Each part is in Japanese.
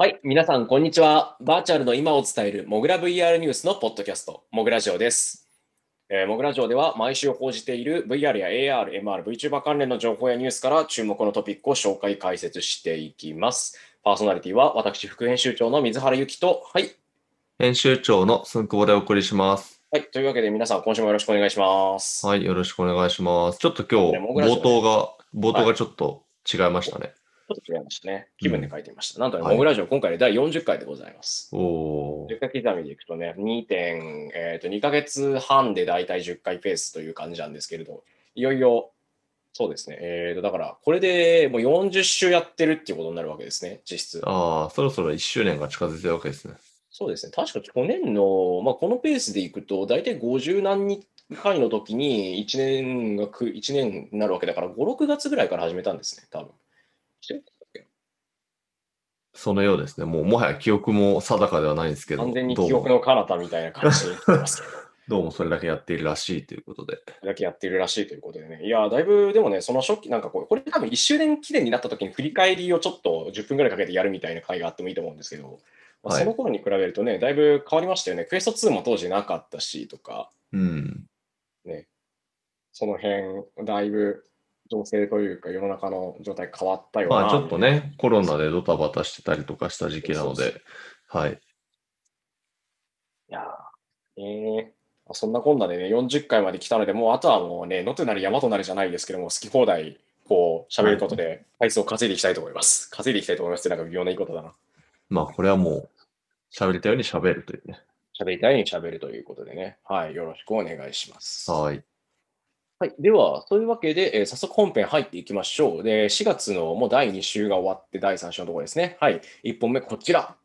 はい、皆さん、こんにちは。バーチャルの今を伝えるモグラ VR ニュースのポッドキャスト、モグラジオです。えー、モグラジオでは毎週報じている VR や AR、MR、VTuber 関連の情報やニュースから注目のトピックを紹介、解説していきます。パーソナリティは私、副編集長の水原由紀と、はい。編集長のすんくぼでお送りします。はい、というわけで皆さん、今週もよろしくお願いします。はい、よろしくお願いします。ちょっと今日、冒頭が、冒頭がちょっと違いましたね。ちょっと違いましたね。気分で書いてみました。なんとね、はいモグラジオ今回で第40回でございます。おー10回刻みでいくとね、2. 点、えー、と2ヶ月半でだいたい10回ペースという感じなんですけれど、いよいよ、そうですね、えー、とだから、これでもう40週やってるっていうことになるわけですね、実質。ああ、そろそろ1周年が近づいてるわけですね。そうですね、確か去年の、まあ、このペースでいくと、大体50何回の時に1年がく、1年になるわけだから、5、6月ぐらいから始めたんですね、多分。してたっけ？そのようですね。もうもはや記憶も定かではないんですけど、完全に記憶の彼方みたいな感じになってますけど。どうもそれだけやっているらしいということで。だけやってるらしいということでね。いや、だいぶでもね、その初期、なんかこう、これ多分1周年記念になった時に振り返りをちょっと10分ぐらいかけてやるみたいな回があってもいいと思うんですけど、まあはいその頃に比べるとね、だいぶ変わりましたよね。クエスト2も当時なかったしとか、うん。その辺、だいぶ情勢というか世の中の状態変わったような。まあちょっとね、コロナでドタバタしてたりとかした時期なのそうそうで、はい。いやーえーそんなこんなでね、40回まで来たので、もうあとはもうね、野となり山となりじゃないですけども、好き放題、こう、喋ることで、回数を稼いでいきたいと思います。稼いでいきたいと思いますって、なんか微妙ないいことだな。まあこれはもう、喋りたいように喋るというね。喋りたいように喋るということでね、はい、よろしくお願いします。はい。はい、では、そういうわけで、えー早速本編入っていきましょう。で、4月のもう第2週が終わって、第3週のところですね。はい、1本目、こちら。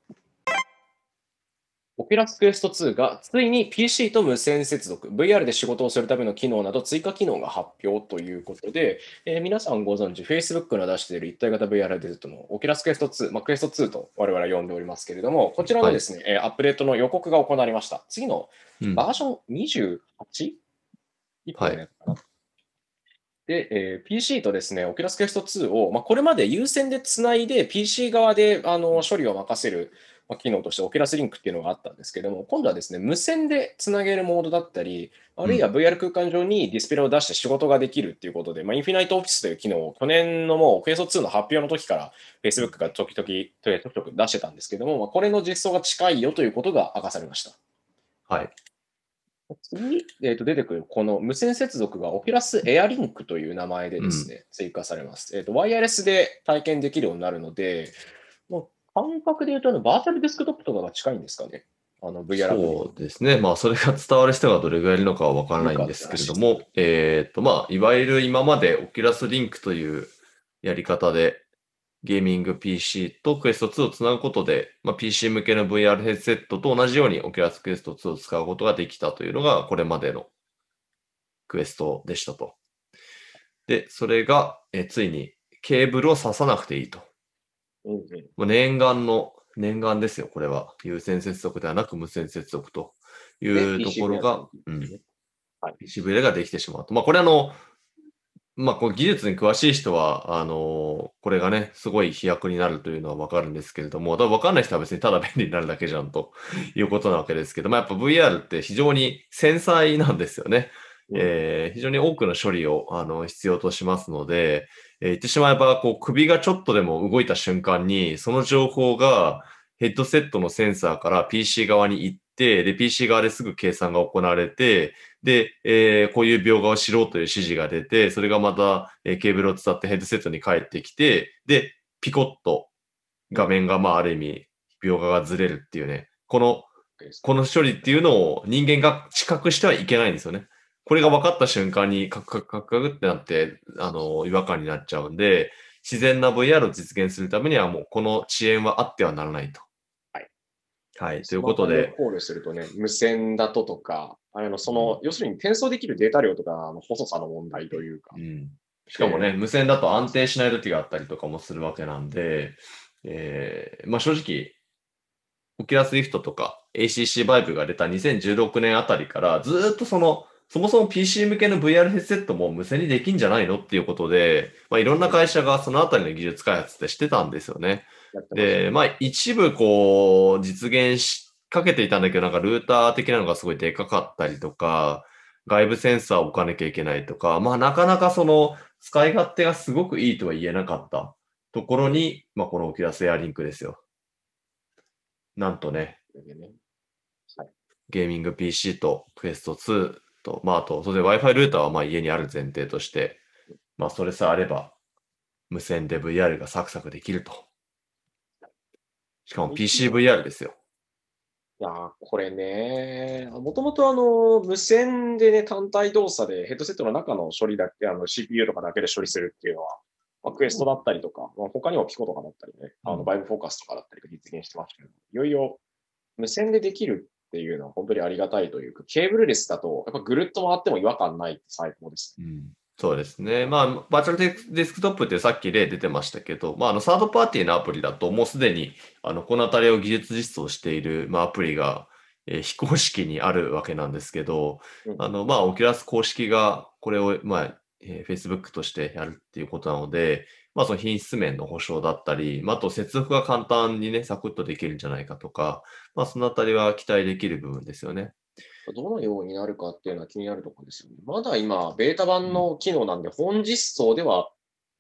オペラスクエスト2がついに PC と無線接続、VR で仕事をするための機能など追加機能が発表ということで、えー皆さんご存知、Facebook の出している一体型 VR デートのオペラスクエスト2、まあ、クエスト2と我々は呼んでおりますけれども、こちらのですね、えーアップデートの予告が行われました。次のうんバージョン 28? 一本のやつかなで、えー PC とですね、Oculus Quest 2を、まあ、これまで有線でつないで PC 側であの処理を任せる、まあ、機能として Oculus Link っていうのがあったんですけども、今度はですね、無線でつなげるモードだったり、あるいは VR 空間上にディスプレイを出して仕事ができるっていうことで、まあ、インフィナイトオフィスという機能を去年のもう Quest 2の発表の時から Facebook が時々、ちょくちょく出してたんですけども、まあ、これの実装が近いよということが明かされました。はい。次、えー、と出てくるこの無線接続が Oculus AirLink という名前でですね、追加されます、えーと。ワイヤレスで体験できるようになるので、もう感覚で言うとあのバーチャルデスクトップとかが近いんですかね。あの VR そうですね。まあ、それが伝わる人がどれぐらいいるのかは分からないんですけれども、えっと、まあ、いわゆる今まで Oculus Link というやり方で、ゲーミング PC と Quest 2をつなぐことで、まあ、PC 向けの VR ヘッドセットと同じように Oculus Quest 2を使うことができたというのが、これまでのクエストでしたと。で、それが、えついにケーブルを挿さなくていいと。うんうんもう念願の、念願ですよ、これは。有線接続ではなく無線接続というねところが、うんはい、PCVR ができてしまうと。まあ、これあの、まあ、こう技術に詳しい人は、あのこれがね、すごい飛躍になるというのはわかるんですけれども、多分わかんない人は別にただ便利になるだけじゃんと いうことなわけですけど、まあ、やっぱ VR って非常に繊細なんですよね。うんえー非常に多くの処理をあの必要としますので、えー言ってしまえば、こう首がちょっとでも動いた瞬間に、その情報がヘッドセットのセンサーから PC 側に行って、で、PC 側ですぐ計算が行われて、で、えーこういう描画をしろという指示が出て、それがまた、えーケーブルを伝ってヘッドセットに返ってきて、で、ピコッと画面が、まあ、ある意味、描画がずれるっていうね、この、この処理っていうのを人間が知覚してはいけないんですよね。これが分かった瞬間にカクカクカクカクってなって、あの、違和感になっちゃうんで、自然な VR を実現するためにはもうこの遅延はあってはならないと。はい。はい。ということで、コールするとね、無線だととか、あのその、要するに転送できるデータ量とかの細さの問題というかう、ん。しかもね、無線だと安定しない時があったりとかもするわけなんで、えーまあ正直、オキュラスリフトとか ACC バイブが出た2016年あたりからずーっとその、そもそも PC 向けの VR ヘッドセットも無線にできんじゃないのっていうことで、まあ、いろんな会社がそのあたりの技術開発ってしてたんですよね。で、まあ一部こう実現しかけていたんだけど、なんかルーター的なのがすごいでかかったりとか、外部センサーを置かなきゃいけないとか、まあなかなかその使い勝手がすごくいいとは言えなかったところに、まあこのオキュラスエアリンクですよ。なんとね、ね。ゲーミング PC と Quest 2と、まああと、それで Wi-Fi ルーターはまあ家にある前提として、まあそれさえあれば、無線で VR がサクサクできると。しかも PCVR ですよ。いやーこれね、もともとあの、無線でね、単体動作でヘッドセットの中の処理だけ、あの CPU とかだけで処理するっていうのは、まあ、 Quest だったりとか、まあ、他にも Pico とかだったりね、あうんのバイブフォーカスとかだったりが実現してましたけど、いよいよ無線でできるっていうのは本当にありがたいというか、ケーブルレスだと、やっぱぐるっと回っても違和感ないって最高です。うんそうですね。まあ、 Virtual デ Desktop ってさっき例出てましたけど、まあ、あの、サードパーティーのアプリだと、もうすでに、あの、このあたりを技術実装している、まあ、アプリが、えー非公式にあるわけなんですけど、うんあの、まあ、 Oculus 公式が、これを、まあ、えー Facebook としてやるっていうことなので、まあ、その品質面の保証だったり、まあ、あと接続が簡単にね、サクッとできるんじゃないかとか、まあ、そのあたりは期待できる部分ですよね。どのようになるかっていうのは気になるところですよね。まだ今、ベータ版の機能なんで、本実装では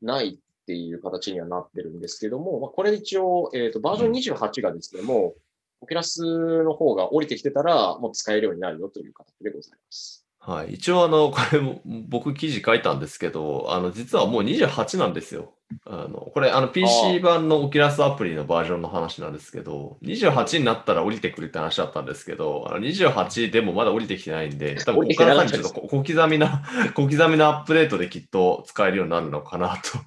ないっていう形にはなってるんですけども、まあ、これ一応、えっ、と、バージョン28がですね、もう、オキュラスの方が降りてきてたら、もう使えるようになるよという形でございます。はい。一応、あの、これも、僕記事書いたんですけど、あの、実はもう28なんですよ。あの、これ、あの、PC 版のオキュラスアプリのバージョンの話なんですけど、28になったら降りてくるって話だったんですけど、あの28でもまだ降りてきてないんで、多分ここから先ちょっと小刻みな、小刻みなアップデートできっと使えるようになるのかなと。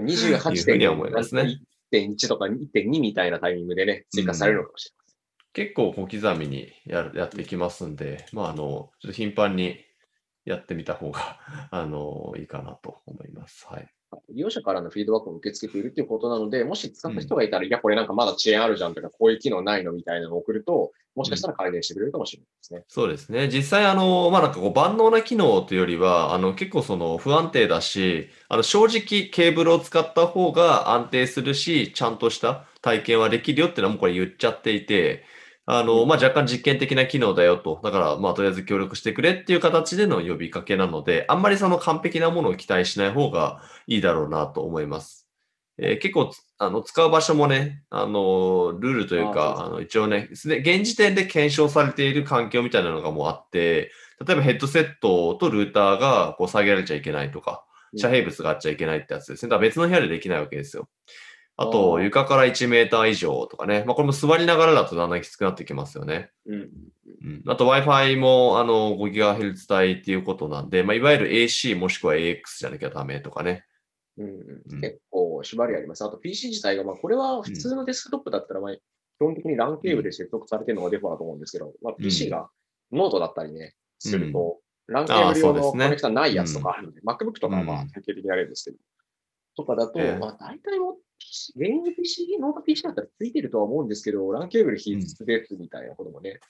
いうふうには思いますね1.1とか1.2みたいなタイミングでね、追加されるのかもしれません。結構小刻みにやるやっていきますんで、まあ、あの、ちょっと頻繁にやってみた方が、あの、いいかなと思います。はい。利用者からのフィードバックを受け付けているということなので、もし使った人がいたら、いや、これなんかまだ遅延あるじゃんとか、こういう機能ないのみたいなのを送ると、もしかしたら改善してくれるかもしれないですね。そうですね。実際、あの、まあ、なんかこう万能な機能というよりは、あの、結構その不安定だし、あの、正直ケーブルを使った方が安定するし、ちゃんとした体験はできるよっていうのはもうこれ言っちゃっていて、あの、まあ、若干実験的な機能だよと。だから、まあ、とりあえず協力してくれっていう形での呼びかけなので、あんまりその完璧なものを期待しない方がいいだろうなと思います。えー結構つ、あの、使う場所もね、あの、ルールというあか、あの、一応ね、現時点で検証されている環境みたいなのがもうあって、例えばヘッドセットとルーターがこう下げられちゃいけないとか、遮蔽物があっちゃいけないってやつですね。だから別の部屋でできないわけですよ。ああと、ー床から1メーター以上とかね。まあ、これも座りながらだとだんだんきつくなってきますよね。うん。うん。あと Wi-Fi も、あの、5GHz 帯っていうことなんで、まあ、いわゆる AC もしくは AX じゃなきゃダメとかね。うんうん結構縛りあります。あと PC 自体が、まあ、これは普通のデスクトップだったら、まあ、基本的に LAN ケーブルで接続されてるのがデフォだと思うんですけど、まあ、PC がノートだったりね、すると、LAN ケーブル用のコネクタないやつとかあるので、MacBook とかはまあうん典型的にあれですけど、とかだと、ええまあ、大体もう PC、ゲーム PC、ノート PC だったらついてるとは思うんですけど、LAN ケーブル必須ですみたいなこともね、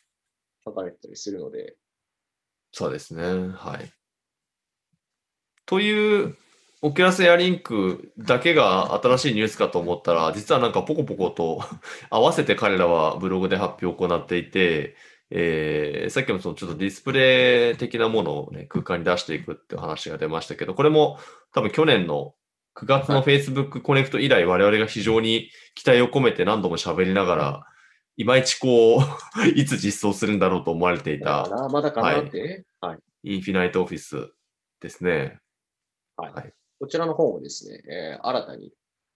書かれてたりするので、そうですね。はい。という、 Oculus Air Link だけが新しいニュースかと思ったら、実はなんかポコポコと 合わせて彼らはブログで発表を行っていて、えーさっきもそのちょっとディスプレイ的なものをね、空間に出していくっていう話が出ましたけど、これも多分去年の9月の Facebook コネクト以来、我々が非常に期待を込めて何度も喋りながら、いまいちこう、いつ実装するんだろうと思われていたまだかな、って？ね、はい。インフィナイトオフィスですね。はい。はい。こちらの方もですね、えー新たに、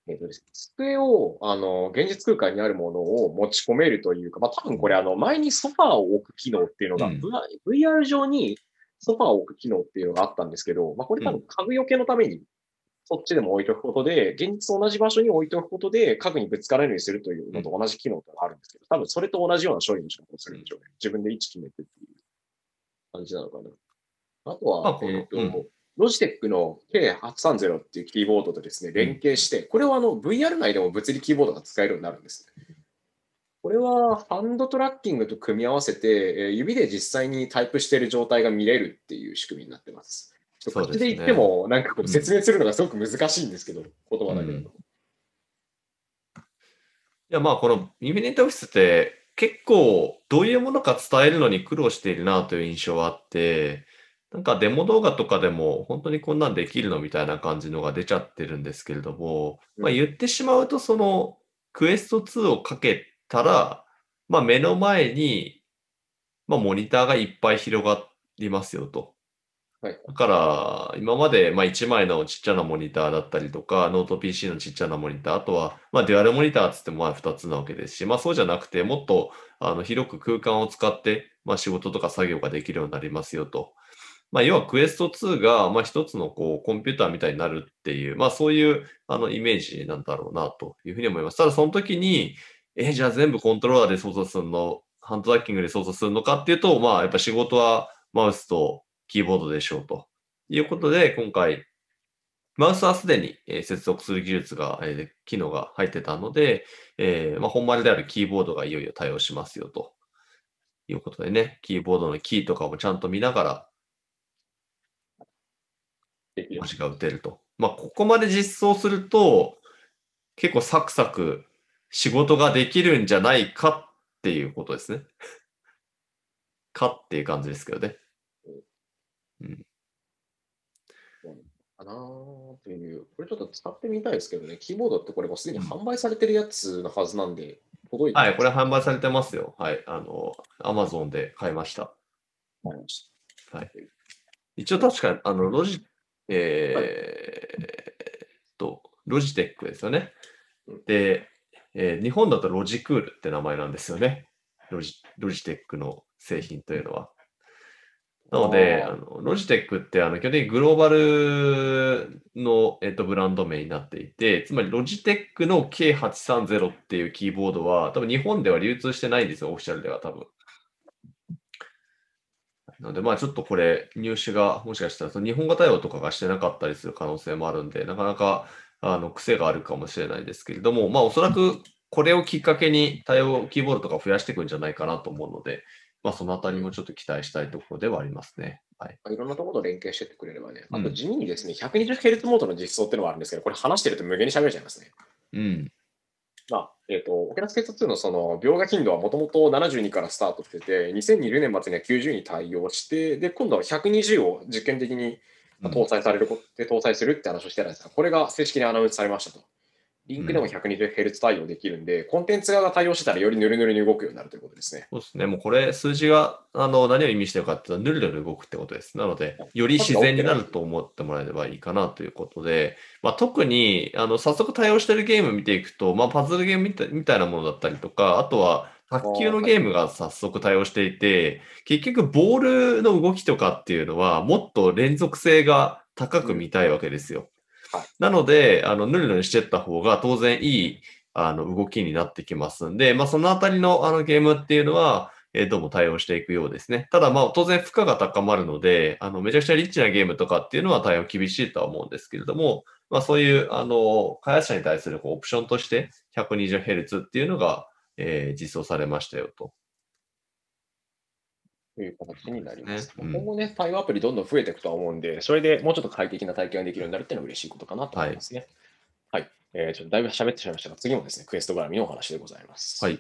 えーとですね机を、あの、現実空間にあるものを持ち込めるというか、まあ多分これ、あの、前にソファーを置く機能っていうのが、うん。VR 上にソファーを置く機能っていうのがあったんですけど、まあこれ多分家具よけのために、そっちでも置いておくことで、現実と同じ場所に置いておくことで、家具にぶつからないようにするというのと同じ機能があるんですけど、多分それと同じような処理の仕方をするんでしょうね。自分で位置決めてっていう感じなのかな。あとは、えっ、と、うんロジテックの K830 っていうキーボードとですね、連携して、これはあの VR 内でも物理キーボードが使えるようになるんですね。これはハンドトラッキングと組み合わせて、えー指で実際にタイプしている状態が見れるっていう仕組みになってます。そうですね口で言っても、なんかこう説明するのがすごく難しいんですけど、言葉だけだと。や、まあ、このインフィニットオフィスって結構どういうものか伝えるのに苦労しているなという印象はあって、なんかデモ動画とかでも本当にこんなんできるのみたいな感じのが出ちゃってるんですけれども、まあ、言ってしまうとそのQuest 2をかけたら、まあ、目の前に、まあ、モニターがいっぱい広がりますよと。はい、だから、今まで、まあ、1枚のちっちゃなモニターだったりとか、ノート PC のちっちゃなモニター、あとは、まあ、デュアルモニターっつってもまあ2つなわけですし、まあ、そうじゃなくて、もっとあの広く空間を使って、まあ、仕事とか作業ができるようになりますよと。まあ、要は Quest 2が、まあ、一つのこうコンピューターみたいになるっていう、まあ、そういうあのイメージなんだろうなというふうに思います。ただ、その時に、え、じゃあ全部コントローラーで操作するの、ハンドラッキングで操作するのかっていうと、まあ、やっぱ仕事はマウスとキーボードでしょうということで、今回、マウスはすでに、え接続する技術が、え機能が入ってたので、えー、まあ、本丸であるキーボードがいよいよ対応しますよということでね、キーボードのキーとかもちゃんと見ながら、文字が打てると。まあ、ここまで実装すると、結構サクサク仕事ができるんじゃないかっていうことですね。かっていう感じですけどね。うん。かなという、これちょっと使ってみたいですけどね、キーボードってこれもうすでに販売されてるやつのはずなんで、届いてはい、これ販売されてますよ。はい、あの、アマゾンで買いました。買いました。はい。一応確か、あの、ロジ、えー、はい、と、ロジテックですよね。で、えー、日本だとロジクールって名前なんですよね。ロジロジテックの製品というのは。なので、あのロジテックってあの基本的にグローバルの、えっと、ブランド名になっていて、つまりロジテックの K830 っていうキーボードは、多分日本では流通してないんですよ、オフィシャルでは多分。なので、まあちょっとこれ、入手がもしかしたらその日本語対応とかがしてなかったりする可能性もあるんで、なかなかあの癖があるかもしれないですけれども、まあおそらくこれをきっかけに対応キーボードとか増やしていくんじゃないかなと思うので、まあ、そのあたりもちょっと期待したいところではありますね。はい、いろんなところと連携してってくれればね、あと地味にですね、うん、120Hz モードの実装っていうのはあるんですけど、これ話してると無限に喋れちゃいますね。うん。まあ、えっ、ー、と、オケラスケート2のその描画頻度はもともと72からスタートしてて、2020年末には90に対応して、で、今度は120を実験的に搭載される、うん、で搭載するって話をしてたんですが、これが正式にアナウンスされましたと。リンクでも 120Hz 対応できるんで、うん、コンテンツ側が対応してたらよりぬるぬるに動くようになるということですね。そうですね。もうこれ、数字があの何を意味してるかっていうと、ぬるぬる動くってことです。なので、より自然になると思ってもらえればいいかなということで、まあ、特にあの早速対応してるゲーム見ていくと、まあ、パズルゲームみたみたいなものだったりとか、あとは卓球のゲームが早速対応していて、結局ボールの動きとかっていうのは、もっと連続性が高く見たいわけですよ。なので、あの、ぬるぬるしてった方が当然いい、あの、動きになってきますんで、まあ、そのあたりの、あの、ゲームっていうのは、えー、どうも対応していくようですね。ただ、まあ、当然負荷が高まるので、あの、めちゃくちゃリッチなゲームとかっていうのは対応厳しいとは思うんですけれども、まあ、そういう、あの、開発者に対するこうオプションとして 120Hz っていうのが、えー、実装されましたよと。という形になります。ねうん、今後ね、対応アプリどんどん増えていくとは思うんで、それでもうちょっと快適な体験ができるようになるっていうのは嬉しいことかなと思いますね。はい。はい、えー、ちょっとだいぶ喋ってしまいましたが、次もですね、 Quest 絡みのお話でございます。はい。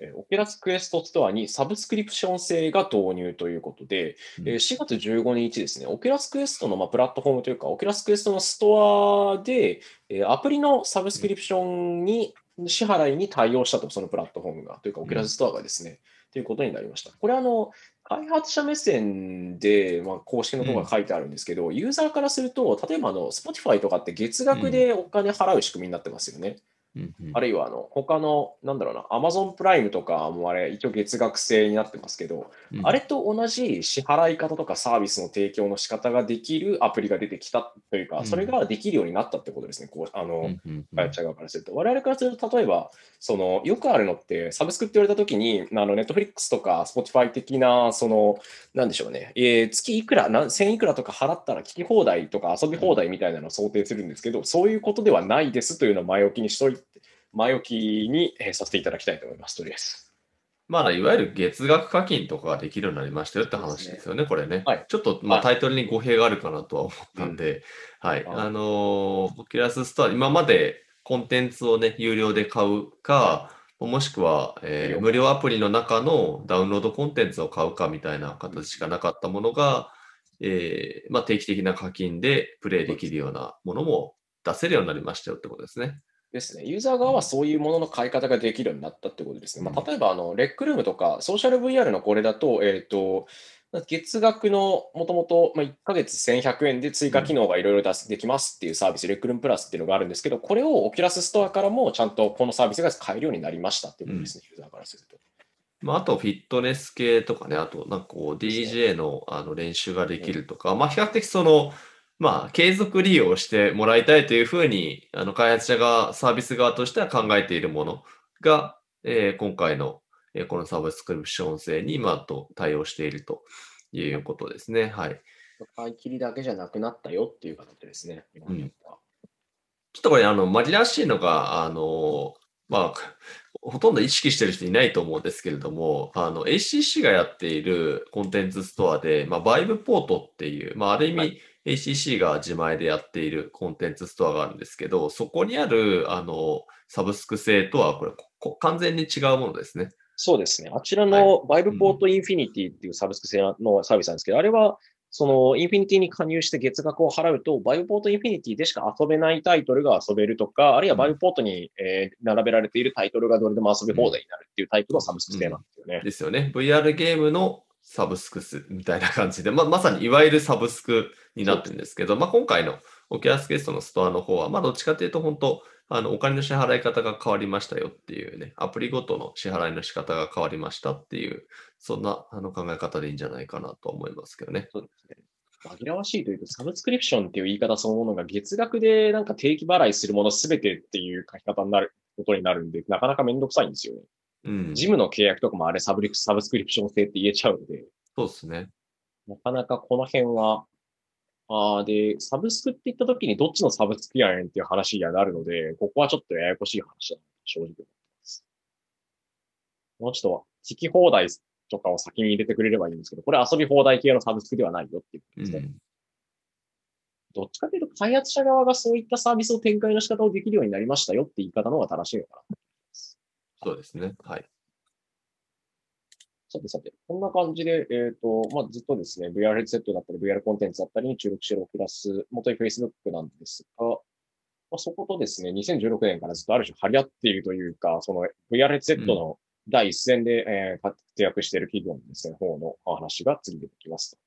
え Oculus Quest ストアにサブスクリプション制が導入ということで、うん、4月15日ですね、 Oculus Quest のまプラットフォームというか、 Oculus Quest のストアで、えアプリのサブスクリプションに支払いに対応したと、そのプラットフォームが、というか、 Oculus ストアがですね、ということになりました。これあの、開発者目線で、まあ、公式のところが書いてあるんですけど、うん、ユーザーからすると、例えばあの Spotify とかって月額でお金払う仕組みになってますよね。うんうん、あるいはあの他の、なんだろうな、Amazon プライムとかもあれ、一応月額制になってますけど、うん、あれと同じ支払い方とかサービスの提供の仕方ができるアプリが出てきたというか、うん、それができるようになったってことですね、こうあの、開発者側からすると。我々からすると、例えば、そのよくあるのって、サブスクって言われたときに、あの Netflix とか Spotify 的な、その、なんでしょうね、えー、月いくら、1000いくらとか払ったら聞き放題とか遊び放題みたいなのを想定するんですけど、そういうことではないですというのを前置きにしといて、前置きに、えさせていただきたいと思います、とりあえず。まあ、いわゆる月額課金とかができるようになりましたよって話ですよね、ねこれね。はい、ちょっと、まあ、タイトルに語弊があるかなとは思ったんで、はい。あのー、キラスストア、今までコンテンツをね、有料で買うか、もしくは、えー無料アプリの中のダウンロードコンテンツを買うかみたいな形しかなかったものが、えーまあ、定期的な課金でプレイできるようなものも出せるようになりましたよってことですね。ですね。ユーザー側はそういうものの買い方ができるようになったってことですね。まあ、例えば、あの、 Rec Room とか、ソーシャル VR のこれだと、えっ、と、月額のもともと1ヶ月1100円で追加機能がいろいろ出すできますっていうサービス、 Rec Room Plus っていうのがあるんですけど、これを Oculus ストアからもちゃんとこのサービスが買えるようになりましたっていうことですね、ユーザーからすると。まあ、あとフィットネス系とかね、あとなんかこう DJ のあの練習ができるとか、まあ比較的その、まあ継続利用してもらいたいというふうに、あの開発者がサービス側としては考えているものが、えー今回の、えーこのサブスクリプション制に今と対応しているということですね。はい。買い切りだけじゃなくなったよっていう形ですね。今のところはちょっとこれ、あの、紛らわしいのが、あの、まあ、ほとんど意識してる人いないと思うんですけれども、あの、ACC がやっているコンテンツストアで、まあ、バイブポートっていう、まあ、ある意味、はい ACC が自前でやっているコンテンツストアがあるんですけど、そこにある、あの、サブスク制とは、これ、こ完全に違うものですね。そうですね。あちらの Viveport Infinity っていうサブスク制のサービスなんですけど、あれは、その Infinity に加入して月額を払うと、 Viveport Infinity でしか遊べないタイトルが遊べるとか、あるいは Viveport に、えー並べられているタイトルがどれでも遊び放題になるっていうタイプのサブスク制なんですよね。ですよね。VR ゲームのサブスクスみたいな感じで、まあ、まさにいわゆるサブスクになってるんですけど、まあ、今回のOculus Quest のストアの方は、まあ、どっちかというと、本当、あのお金の支払い方が変わりましたよっていうね、アプリごとの支払いの仕方が変わりましたっていう、そんなあの考え方でいいんじゃないかなと思いますけどね。そうですね。紛らわしいというと、サブスクリプションっていう言い方そのものが月額でなんか定期払いするものすべてっていう書き方になることになるんで、なかなかめんどくさいんですよね。うん。ジムの契約とかもあれサブリサブスクリプション制って言えちゃうので、そうですね。なかなかこの辺は、あーで、サブスクって言った時にどっちのサブスクやねんっていう話にはなるので、ここはちょっとややこしい話だな、正直思ってます。もうちょっと聞き放題とかを先に入れてくれればいいんですけど、これ遊び放題系のサブスクではないよっていうことですね。うん。どっちかというと開発者側がそういったサービスを展開の仕方をできるようになりましたよって言い方の方が正しいのかな。そうですね。はい。さてさて、こんな感じで、えっ、と、まあ、ずっとですね、VR ヘッドセットだったり、VR コンテンツだったりに注力しているオキラス、元い Facebook なんですが、まあ、そことですね、2016年からずっとある種張り合っているというか、その VR ヘッドセットの第一線で、えー活躍している企業のですね、方のお話が次出てきます。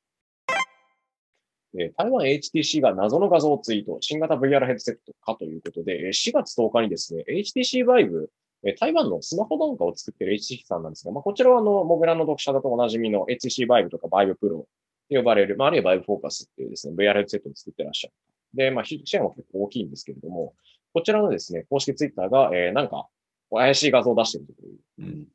え台湾 HTC が謎の画像ツイート、新型 VR ヘッドセットかということで、4月10日にですね、HTC Vive、台湾のスマホなんかを作っている HTC さんなんですが、まあ、こちらはあの、モグラの読者だとおなじみの HTC Vive とか Vive Pro と呼ばれる、まあ、あるいは Vive Focus っていうですね、VR ヘッドセットを作ってらっしゃる。で、まあ、シェアも結構大きいんですけれども、こちらのですね、公式ツイッターが、えーなんか、怪しい画像を出しているといううん。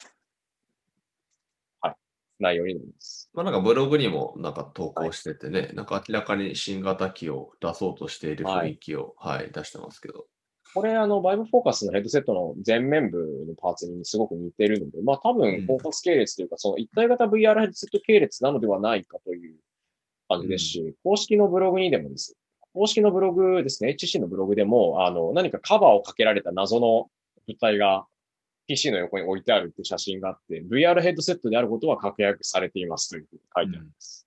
内容になります。まあなんかブログにもなんか投稿しててね、なんか明らかに新型機を出そうとしている雰囲気を、はい、出してますけど。これ、あの、バイブフォーカスのヘッドセットの前面部のパーツにすごく似てるので、まあ多うん分、フォーカス系列というか、その一体型 VR ヘッドセット系列なのではないかという感じですし、公式のブログにでもです。公式のブログですね、HC のブログでも、あの、何かカバーをかけられた謎の物体が PC の横に置いてあるって写真があって、VR ヘッドセットであることは確約されていますというふうに書いてあります。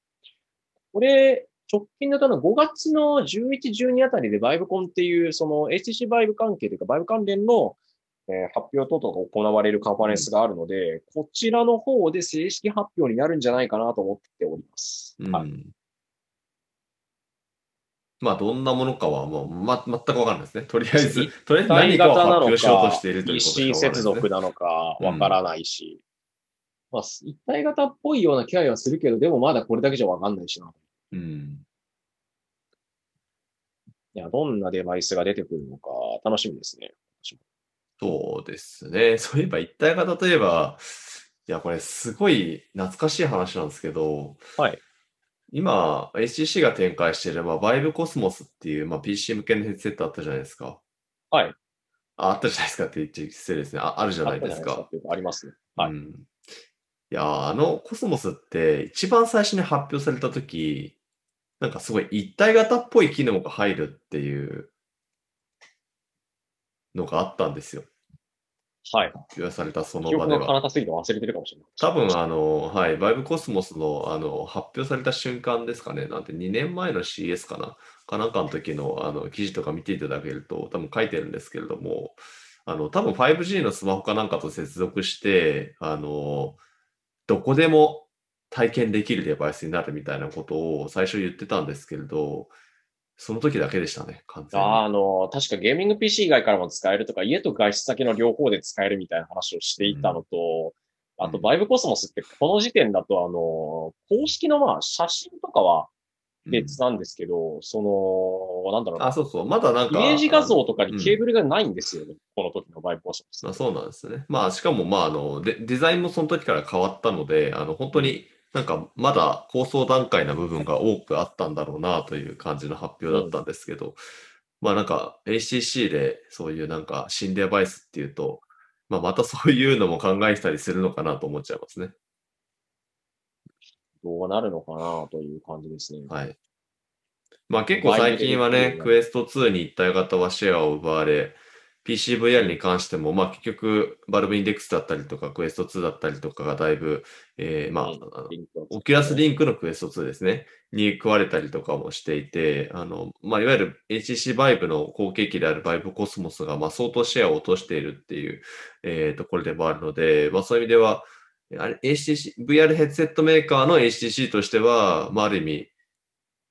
これ、直近だとの5月の11、12あたりでバイブコンっていう、その HTC バイブ関係というか、バイブ関連の、えー発表等々が行われるカンファレンスがあるので、こちらの方で正式発表になるんじゃないかなと思っております。うんはい。まあ、どんなものかはもう、ま、全くわかんないですね。とりあえず一、とりあえず体何かを発表しようとかしているということですね接続なのかわからないし、まあ、一体型っぽいような気配はするけど、でもまだこれだけじゃわかんないしな。うん。いや、どんなデバイスが出てくるのか楽しみですね。そうですね。そういえば、一体型といえば、いや、これすごい懐かしい話なんですけど、はい。今、HTC が展開している、まあ、バイブコスモスっていう、まあ、PC 向けのヘッドセットあったじゃないですか。はい。ああったじゃないですかって言って失礼ですね。ああるじゃないですか。ありますね。はいうん。いやー、あのコスモスって一番最初に発表されたとき、なんかすごい一体型っぽい機能が入るっていうのがあったんですよ。はい。発表されたその場では。彼方すぎて忘れてるかもしれない。多分、あの、はい、バイブコスモスの、あの、発表された瞬間ですかね、なんて2年前の CS かな、かなんかの時の、あの、記事とか見ていただけると、多分書いてるんですけれども、あの、多分 5G のスマホかなんかと接続して、あの、どこでも体験できるデバイスになるみたいなことを最初言ってたんですけれど、その時だけでしたね、完全に。あの、確かゲーミング PC 以外からも使えるとか、家と外出先の両方で使えるみたいな話をしていたのと、あと、うんバイブコスモスってこの時点だと、あの、公式のまあ写真とかは別なんですけど、その、なんだろうなあ、そうそう、まだなんか。イメージ画像とかうんにケーブルがないんですよね、この時のバイブコスモス。まあ、そうなんですね。まあ、しかも、まあ、あのデ、デザインもその時から変わったので、あの、本当になんか、まだ構想段階な部分が多くあったんだろうなという感じの発表だったんですけど、まあ、なんか、HTC でそういうなんか、新デバイスっていうと、まあ、またそういうのも考えてたりするのかなと思っちゃいますね。どうなるのかなという感じですね。はい。まあ結構最近はね、クエスト2に一体型はシェアを奪われ、PCVR に関しても、まあ結局、 Valve Index だったりとか、 Quest 2だったりとかがだいぶ、えー、まあ、 Oculus Link の Quest 2ですね、に食われたりとかもしていて、あの、まあ、いわゆる HTC バイブの後継機である Vive Cosmos が、まあ、相当シェアを落としているっていう、えーところでもあるので、まあ、そういう意味では、あれ HTC、VR ヘッドセットメーカーの HTC としては、まあ、ある意味、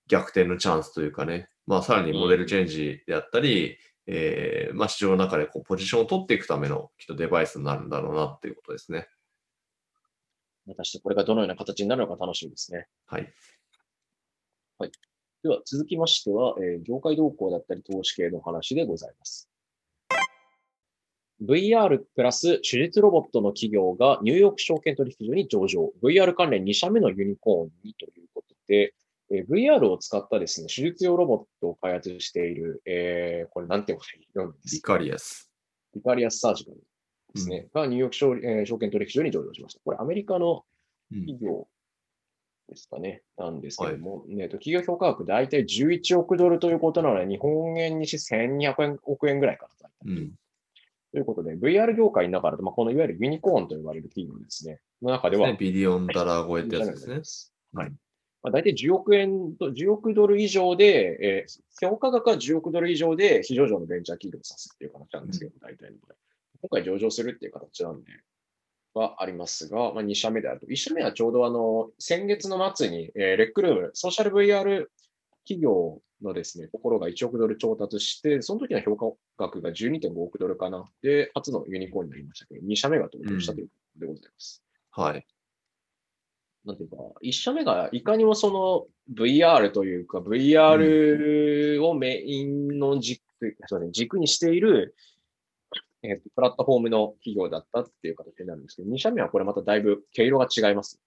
逆転のチャンスというかね、まあ、さらにモデルチェンジであったり、えーまあ、市場の中でこうポジションを取っていくためのきっとデバイスになるんだろうなっていうことですね。果たしてこれがどのような形になるのか楽しみですね。はい。では続きましては、えー業界動向だったり投資系の話でございます。VR プラス手術ロボットの企業がニューヨーク証券取引所に上場。VR 関連2社目のユニコーンにということで、えー VR を使ったですね、手術用ロボットを開発している、えーこれなんて読むんですリカリアス。リカリアスサージカルですね、がニューヨーク証,、えー証券取引所に上場しました。これアメリカのうん企業ですかね、なんですけども、ね、と企業評価額大体11億ドルということなので、日本円にし1200億円ぐらいかなうん。ということで、VR 業界の中だと、まあ、このいわゆるユニコーンと呼ばれる企業ですね、の中では、ね、ビリオンダラー超えってやつですね。はい。まあ、大体10億円と、10億ドル以上で、えー評価額は10億ドル以上で非上場のベンチャー企業を指すっていう形なんですけど、大体の場合。今回上場するっていう形なんで、はありますが、まあ、2社目であると。1社目はちょうどあの、先月の末に、えーレックルーム、ソーシャル VR 企業のですね、ところが1億ドル調達して、その時の評価額が12.5億ドルかな。で、初のユニコーンになりましたけど、2社目が登場したということでございます。はい。なんていうか、一社目がいかにもその VR というか VR をメインの軸,、そうね、軸にしている、えーとプラットフォームの企業だったっていう形になるんですけど、二社目はこれまただいぶ毛色が違います。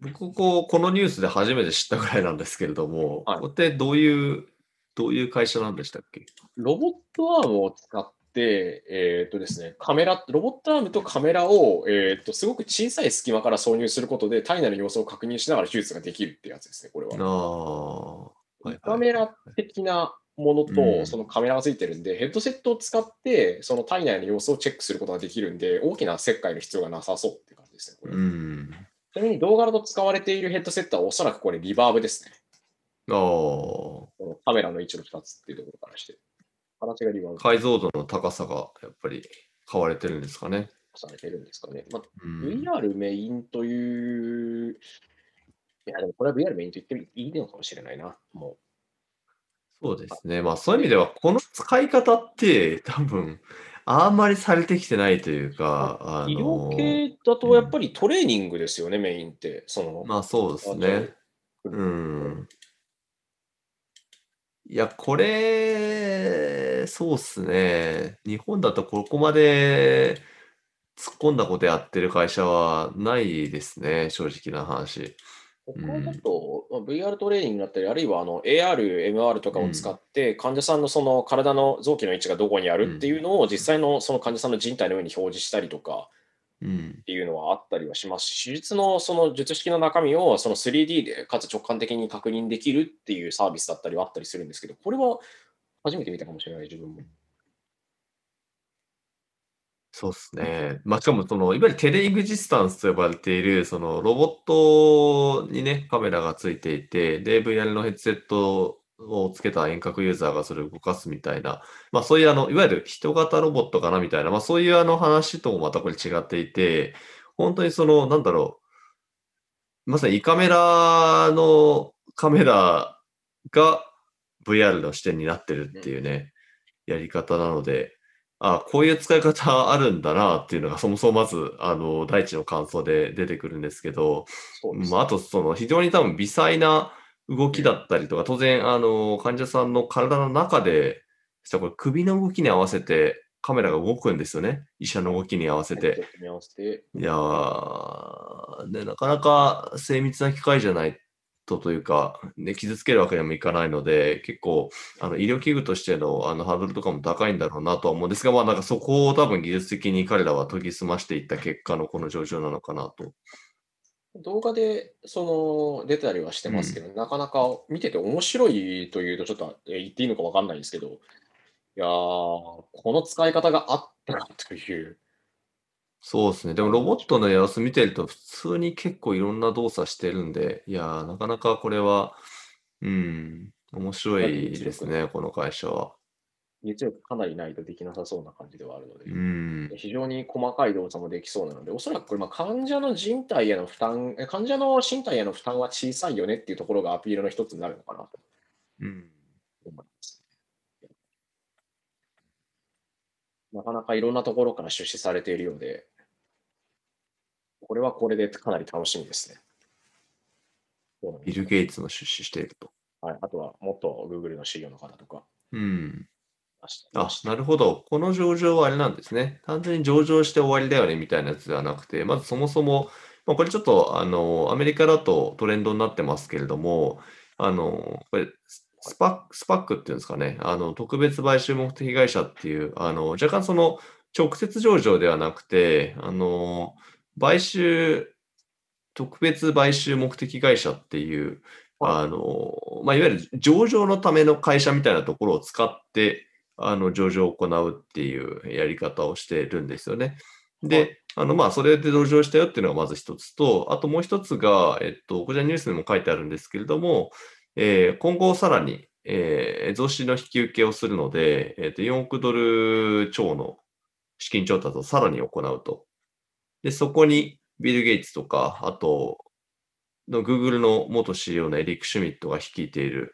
僕、こう、このニュースで初めて知ったぐらいなんですけれども、はいこれってどういう、どういう会社なんでしたっけ？ロボットアームを使って、えっ、とですね、カメラ、ロボットアームとカメラを、えっ、と、すごく小さい隙間から挿入することで体内の様子を確認しながら手術ができるってやつですね、これは。はいはいカメラ的なものうと、んそのカメラがついてるんで、ヘッドセットを使って、その体内の様子をチェックすることができるんで、大きな切開の必要がなさそうって感じですね。これうん。ちなみに動画だと使われているヘッドセットはおそらくこれリバーブですね。あカメラの位置の2つっていうところからして。形がリバ解像度の高さがやっぱり買われてるんですかね。されてるんですかね。まあ、うん、VR メインという、いや、でもこれは VR メインと言ってもいいのかもしれないな。もそうですね。まあそういう意味では、この使い方って多分、あんまりされてきてないというか。医の療系だとやっぱりトレーニングですよね、メインって。その、まあそうですね。うん。いや、これ、そうっすね。日本だとここまで突っ込んだことやってる会社はないですね、正直な話。他だと、まあ VR トレーニングだったり、あるいはあの AR、MR とかを使って、患者さんのその体の臓器の位置がどこにあるっていうのを実際のその患者さんの人体の上に表示したりとかうんっ。ていうのはあったりはしますし、手術のその術式の中身をその 3D でかつ直感的に確認できるっていうサービスだったりはあったりするんですけど、これは初めて見たかもしれない、自分も。そうですね。まあ、しかもその、いわゆるテレエグジスタンスと呼ばれている、そのロボットにね、カメラがついていて、で、VR のヘッドセットをつけた遠隔ユーザーがそれを動かすみたいな、まあそういうあの、いわゆる人型ロボットかなみたいな、まあそういうあの話ともまたこれ違っていて、本当にその、なんだろう、まさに胃カメラのカメラが VR の視点になってるっていうね、やり方なので、あこういう使い方あるんだなっていうのがそもそもまず、あの、第一の感想で出てくるんですけど、まあ、あとその非常に多分微細な動きだったりとか、当然、あの、患者さんの体の中で、これ首の動きに合わせてカメラが動くんですよね。医者の動きに合わせて。いやー、ね、なかなか精密な機械じゃないとというか、ね、傷つけるわけにもいかないので、結構、あの医療器具としてのあのハードルとかも高いんだろうなとは思うんですが、まあなんかそこを多分技術的に彼らは研ぎ澄ましていった結果のこの上場なのかなと。動画でその出たりはしてますけど、うん、なかなか見てて面白いというとちょっと言っていいのか分かんないんですけど、いやー、この使い方があったなという。そうですね。でもロボットの様子見てると、普通に結構いろんな動作してるんで、いやー、なかなかこれは、うん、面白いですね、この会社は。熱力かなりないとできなさそうな感じではあるので、うん、非常に細かい動作もできそうなので、おそらくこれ、患者の人体への負担、患者の身体への負担は小さいよねっていうところがアピールの一つになるのかなと思います。なかなかいろんなところから出資されているようで、これはこれでかなり楽しみですね。ビル・ゲイツの出資していると。はい、あとはもっと Google の CEO の方とか。うん。あ、なるほど。この上場はあれなんですね。単純に上場して終わりだよねみたいなやつではなくて、まずそもそも、まあ、これちょっとあのアメリカだとトレンドになってますけれども、あのこれスパスパックっていうんですかね、あの特別買収目的会社っていう、あの若干その直接上場ではなくて、あの買収、特別買収目的会社っていう、あのまあ、いわゆる上場のための会社みたいなところを使って、あの上場を行うっていうやり方をしてるんですよね。で、あのまあそれで上場したよっていうのがまず一つと、あともう一つが、えっと、こちらニュースにも書いてあるんですけれども、えー、今後さらに、えー、増資の引き受けをするので、えー、と4億ドル超の資金調達をさらに行うと。で、そこにビル・ゲイツとか、あと、の Google の元 CEO のエリック・シュミットが率いている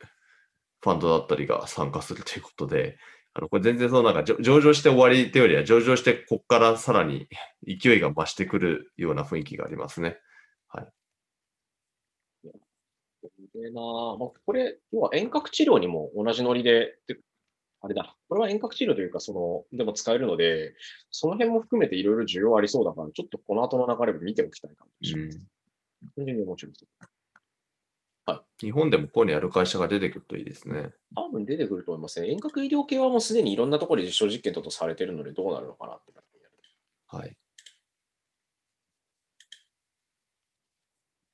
ファンドだったりが参加するということで、あの、これ全然そのなんか上場して終わりというよりは上場してここからさらに勢いが増してくるような雰囲気がありますね。はい。でなまあ、これ、要は遠隔治療にも同じノリで、あれだ、これは遠隔治療というか、その、でも使えるので、その辺も含めていろいろ需要ありそうだから、ちょっとこの後の流れも見ておきたいかもしれない。単純に面白いです。はい。日本でもここにある会社が出てくるといいですね。多分出てくると思いますね。遠隔医療系はもうすでにいろんなところで実証実験とされているので、どうなるのかなって。はい。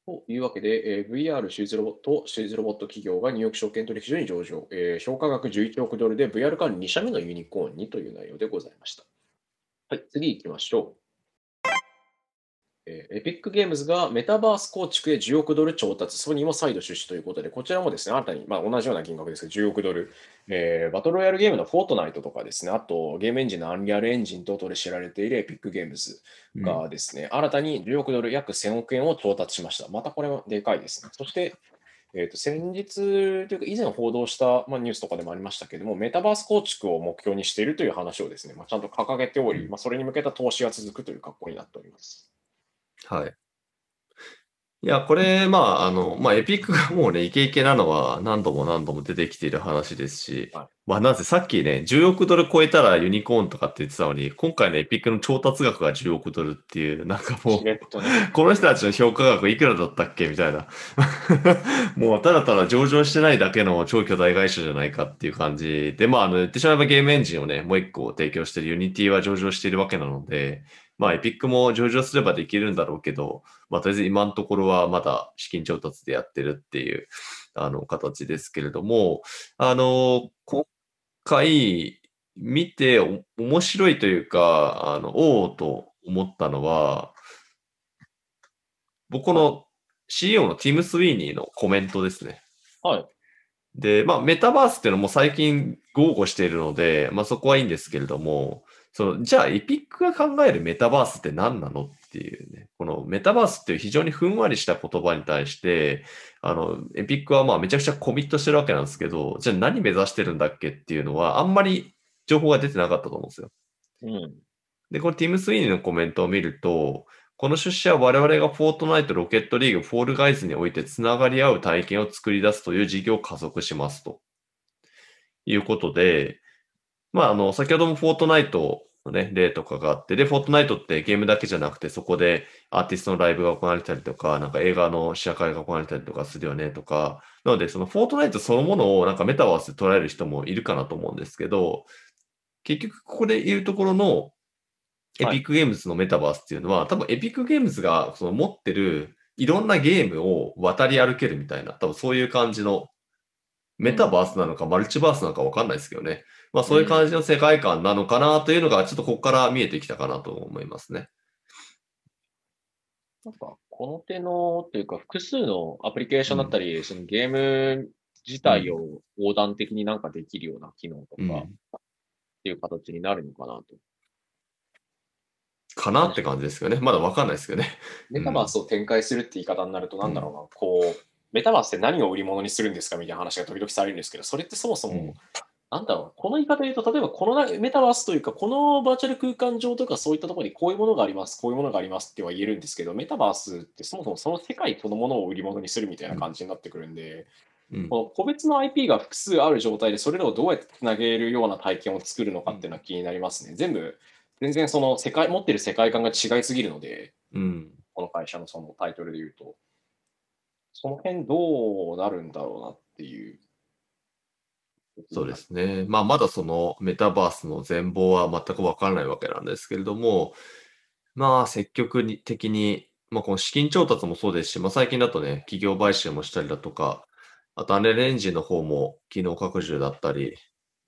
というわけで、えー、VR 手術ロボット、手術ロボット企業がニューヨーク証券取引所に上場、えー、評価額11億ドルで VR 関連2社目のユニコーンにという内容でございました。はい、次行きましょう。エピックゲームズがメタバース構築へ10億ドル調達、ソニーも再度出資ということで、こちらもですね、新たに、まあ、同じような金額ですけど、10億ドル、えー、バトルロイヤルゲームのフォートナイトとかですね、あとゲームエンジンのアンリアルエンジン等々で知られているエピックゲームズがですね、うん、新たに10億ドル、約1000億円を調達しました。またこれはでかいですね。そして、えー、と先日というか、以前報道した、まあ、ニュースとかでもありましたけれども、メタバース構築を目標にしているという話をですね、まあ、ちゃんと掲げており、まあ、それに向けた投資が続くという格好になっております。はい。いや、これ、まあ、あの、まあ、エピックがもうね、イケイケなのは何度も何度も出てきている話ですし、はい、まあ、なぜさっきね、10億ドル超えたらユニコーンとかって言ってたのに、今回のエピックの調達額が10億ドルっていう、なんかもう、ね、この人たちの評価額いくらだったっけみたいな。もう、ただただ上場してないだけの超巨大会社じゃないかっていう感じで、まあ、あの、言ってしまえばゲームエンジンをね、もう一個提供してるユニティは上場しているわけなので、まあ、エピックも上場すればできるんだろうけど、まあ、とりあえず今のところはまだ資金調達でやってるっていう、あの、形ですけれども、あの、今回、見てお面白いというか、あの、おおと思ったのは、僕の CEO のティム・スウィーニーのコメントですね。はい。で、まあ、メタバースっていうのも最近豪語しているので、まあ、そこはいいんですけれども、その、じゃあ、エピックが考えるメタバースって何なのっていうね、このメタバースっていう非常にふんわりした言葉に対して、あの、エピックはまあめちゃくちゃコミットしてるわけなんですけど、じゃあ何目指してるんだっけっていうのは、あんまり情報が出てなかったと思うんですよ。うん。で、このティム・スウィーニーのコメントを見ると、この出資は我々がフォートナイト、ロケットリーグ、フォールガイズにおいてつながり合う体験を作り出すという事業を加速しますと。いうことで、まあ、あの、先ほどもフォートナイトのね、例とかがあって、で、フォートナイトってゲームだけじゃなくて、そこでアーティストのライブが行われたりとか、なんか映画の試写会が行われたりとかするよねとか、なので、そのフォートナイトそのものをなんかメタバースで捉える人もいるかなと思うんですけど、結局ここで言うところのエピックゲームズのメタバースっていうのは、多分エピックゲームズがその持ってるいろんなゲームを渡り歩けるみたいな、多分そういう感じのメタバースなのかマルチバースなのかわかんないですけどね。まあそういう感じの世界観なのかなというのが、ちょっとここから見えてきたかなと思いますね。なんか、この手の、というか、複数のアプリケーションだったり、そのゲーム自体を横断的になんかできるような機能とか、うんっていう形になるのかなと。かなって感じですけどね。まだわかんないですけどね。メタバースを展開するって言い方になると、なんだろうな、こう、メタバースって何を売り物にするんですかみたいな話が時々されるんですけど、それってそもそも、うんなんだろう、この言い方で言うと、例えばこのなメタバースというか、このバーチャル空間上とかそういったところにこういうものがあります、こういうものがありますっては言えるんですけど、メタバースってそもそもその世界そのものを売り物にするみたいな感じになってくるんで、うんこの個別の IP が複数ある状態で、それらをどうやってつなげるような体験を作るのかっていうのは気になりますね。全部、全然その世界、持ってる世界観が違いすぎるので、うん。この会社のそのタイトルで言うと、その辺どうなるんだろうなっていう。そうで。すね。まあ、まだそのメタバースの全貌は全くわからないわけなんですけれども、まあ、積極的に、まあ、この資金調達もそうですし、まあ、最近だとね、企業買収もしたりだとか、あと、アンレンジンの方も機能拡充だったり、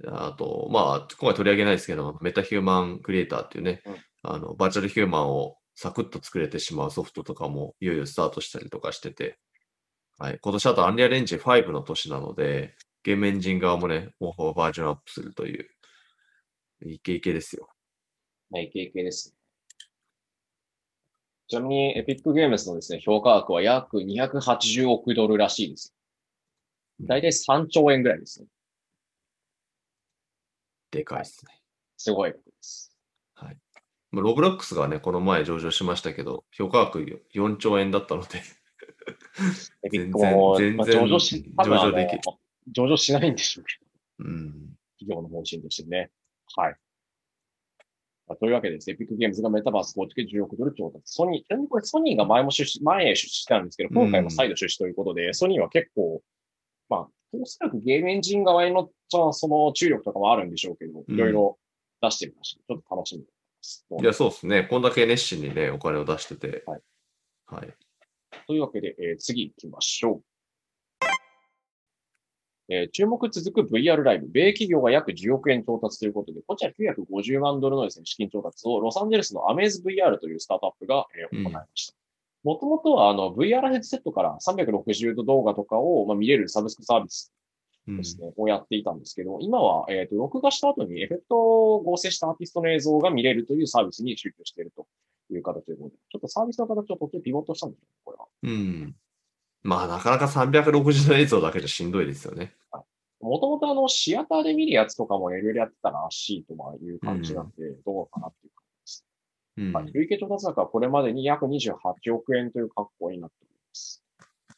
あと、まあ、今回取り上げないですけど、メタヒューマンクリエイターっていうね、うんあの、バーチャルヒューマンをサクッと作れてしまうソフトとかもいよいよスタートしたりとかしてて、はい。今年あとアンリアルエンジン5の年なので、ゲームエンジン側もね、もうバージョンアップするという、イケイケですよ。まあ、イケイケですね。ちなみに、エピックゲームズのですね、評価額は約280億ドルらしいです。だいたい3兆円ぐらいですね。でかいですね。すごいことです。まあロブロックスがね、この前上場しましたけど、評価額4兆円だったので、全然上場し、多分あの上場できる上場しないんでしょうけど。うん。企業の方針としてね。はい。まあというわけでですね、エピックゲームズがメタバース構築10億ドル調達。ソニー、ちなみにこれソニーが前も出資、前出資したんですけど、今回も再度出資ということで、ソニーは結構、まあ、おそらくゲームエンジン側への、その注力とかもあるんでしょうけど、うんいろいろ出してみました。ちょっと楽しみです。いや、そうですね。こんだけ熱心にね、お金を出してて。はい。はい。というわけで、えー次行きましょう。えー注目続く VR ライブ。米企業が約10億円調達ということで、こちら950万ドルのですね、資金調達をロサンゼルスのアメーズ VR というスタートアップが、えーうん行いました。もともとはあの VR ヘッドセットから360度動画とかを、まあ、見れるサブスクサービスうんですね、をやっていたんですけど、今は、えっ、と、録画した後にエフェクトを合成したアーティストの映像が見れるというサービスに集中しているという形で、ちょっとサービスの形を途中ピボットしたんですよ、これは。うん。まあ、なかなか360度映像だけじゃしんどいですよね。もともとあの、シアターで見るやつとかもいろいろやってたらしいとまあいう感じなんで、どうかなっていう感じです。うん。はい。累計調達額はこれまでに約28億円という格好になっております。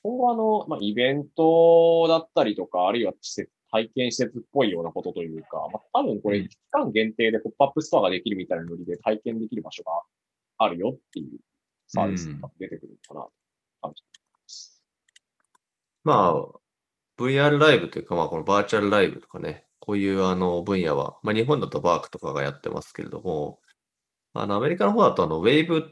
今後あの、まあ、イベントだったりとか、あるいは施設体験施設っぽいようなことというか、まあ、多分こうんれ期間限定でポップアップストアができるみたいなノリで体験できる場所があるよっていうサービスが出てくるのかなと感じ。まあ、VR ライブというか、まあ、このバーチャルライブとかね、こういうあの分野は、まあ、日本だと VARK とかがやってますけれども、あの、アメリカの方だと、あの、ウェーブっ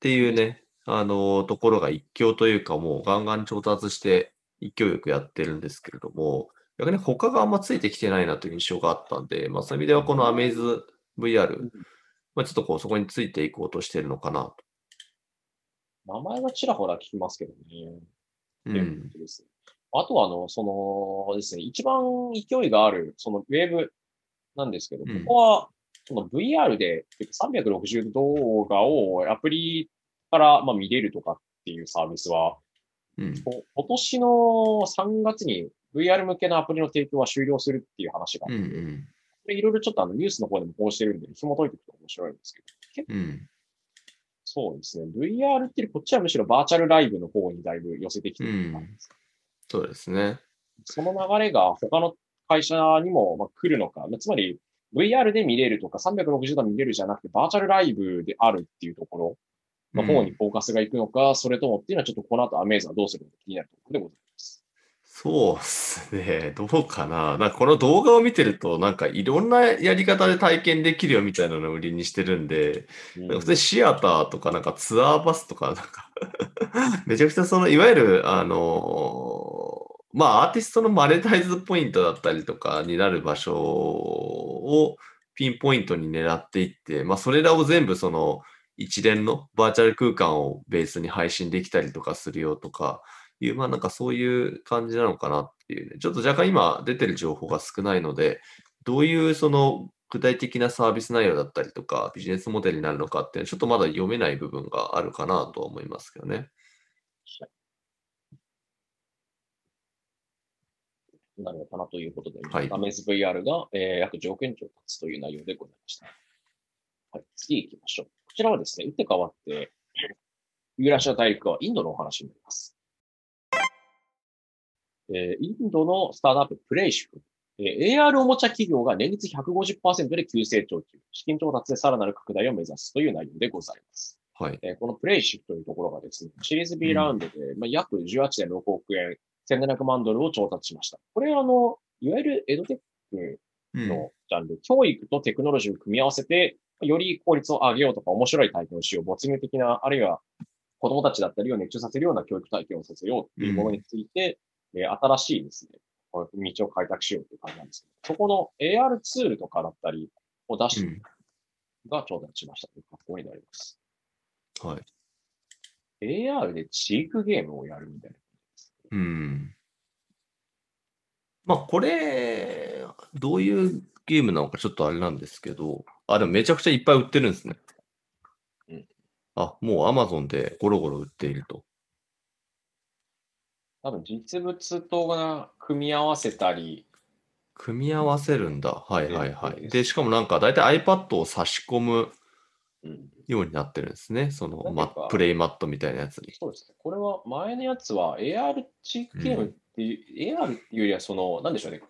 ていうね、あの、ところが一強というか、もうガンガン調達して勢いよくやってるんですけれども、逆に他があんまついてきてないなという印象があったんで、まあそういう意味ではこのアメイズ VR、まあちょっとこうそこについていこうとしてるのかなと。名前はちらほら聞きますけどね。っていううんこ。とですねあとは、あの、そのですね、一番勢いがある、そのウェーブなんですけど、うんここは、その VR で360度動画をアプリからまあ見れるとかっていうサービスは、うん。こ今年の3月に VR 向けのアプリの提供は終了するっていう話があうって、ん。これいろいろちょっとあのニュースの方でもこうしてるんで、紐解いていくと面白いんですけど、結。そうですね、VR っていうこっちはむしろバーチャルライブの方にだいぶ寄せてきてる感じです。そうですね。その流れが他の会社にもまあ来るのか、つまり VR で見れるとか360度見れるじゃなくてバーチャルライブであるっていうところの方にフォーカスがいくのか、それともっていうのはちょっとこの後アメーザーどうするのか気になるところでございます。そうっすね。どうかな。なんかこの動画を見てると、なんかいろんなやり方で体験できるよみたいなのを売りにしてるんで、うん普通にシアターとかなんかツアーバスとか、なんか めちゃくちゃその、いわゆる、あのまあアーティストのマネタイズポイントだったりとかになる場所をピンポイントに狙っていって、まあそれらを全部その一連のバーチャル空間をベースに配信できたりとかするよとかいう、まあなんかそういう感じなのかなっていうね。ちょっと若干今出てる情報が少ないので、どういうその具体的なサービス内容だったりとか、ビジネスモデルになるのかっていうのはちょっとまだ読めない部分があるかなとは思いますけどね。なるのかなということで、はいアメーズ VR が、えー約条件調達という内容でございました。はい、次行きましょう。こちらはですね、打って変わって、ユーラシア大陸はインドのお話になります。えーインドのスタートアッププレイシフ。えー AR おもちゃ企業が年率150%で急成長中。資金調達でさらなる拡大を目指すという内容でございます。はい。えーこのプレイシフというところがですね、シリーズ B ラウンドで、まあ、約18.6億円、1700万ドルを調達しました。これあの、いわゆるエドテックうんのジャンル、教育とテクノロジーを組み合わせて、より効率を上げようとか面白い体験をしよう、没入的な、あるいは子供たちだったりを熱中させるような教育体験をさせようっていうものについて、えー新しいですね、こう道を開拓しようという感じなんですけど、そこの AR ツールとかだったりを出して、うんが調達しましたという格好になります。はい。AR でチークゲームをやるみたいな。うん。まあ、これ、どういうゲームなのかちょっとあれなんですけど、あ、でもめちゃくちゃいっぱい売ってるんですね。うんあ、もう Amazon でゴロゴロ売っていると。多分実物とが組み合わせたり、組み合わせるんだ。はいはいはい。そうでしかもなんか大体 iPad を差し込むうん、ようになってるんですね。その、なんていうかま、プレイマットみたいなやつに。そうですね。これは前のやつは AR チークゲームっていう、AR っていうよりはその、なんでしょうね。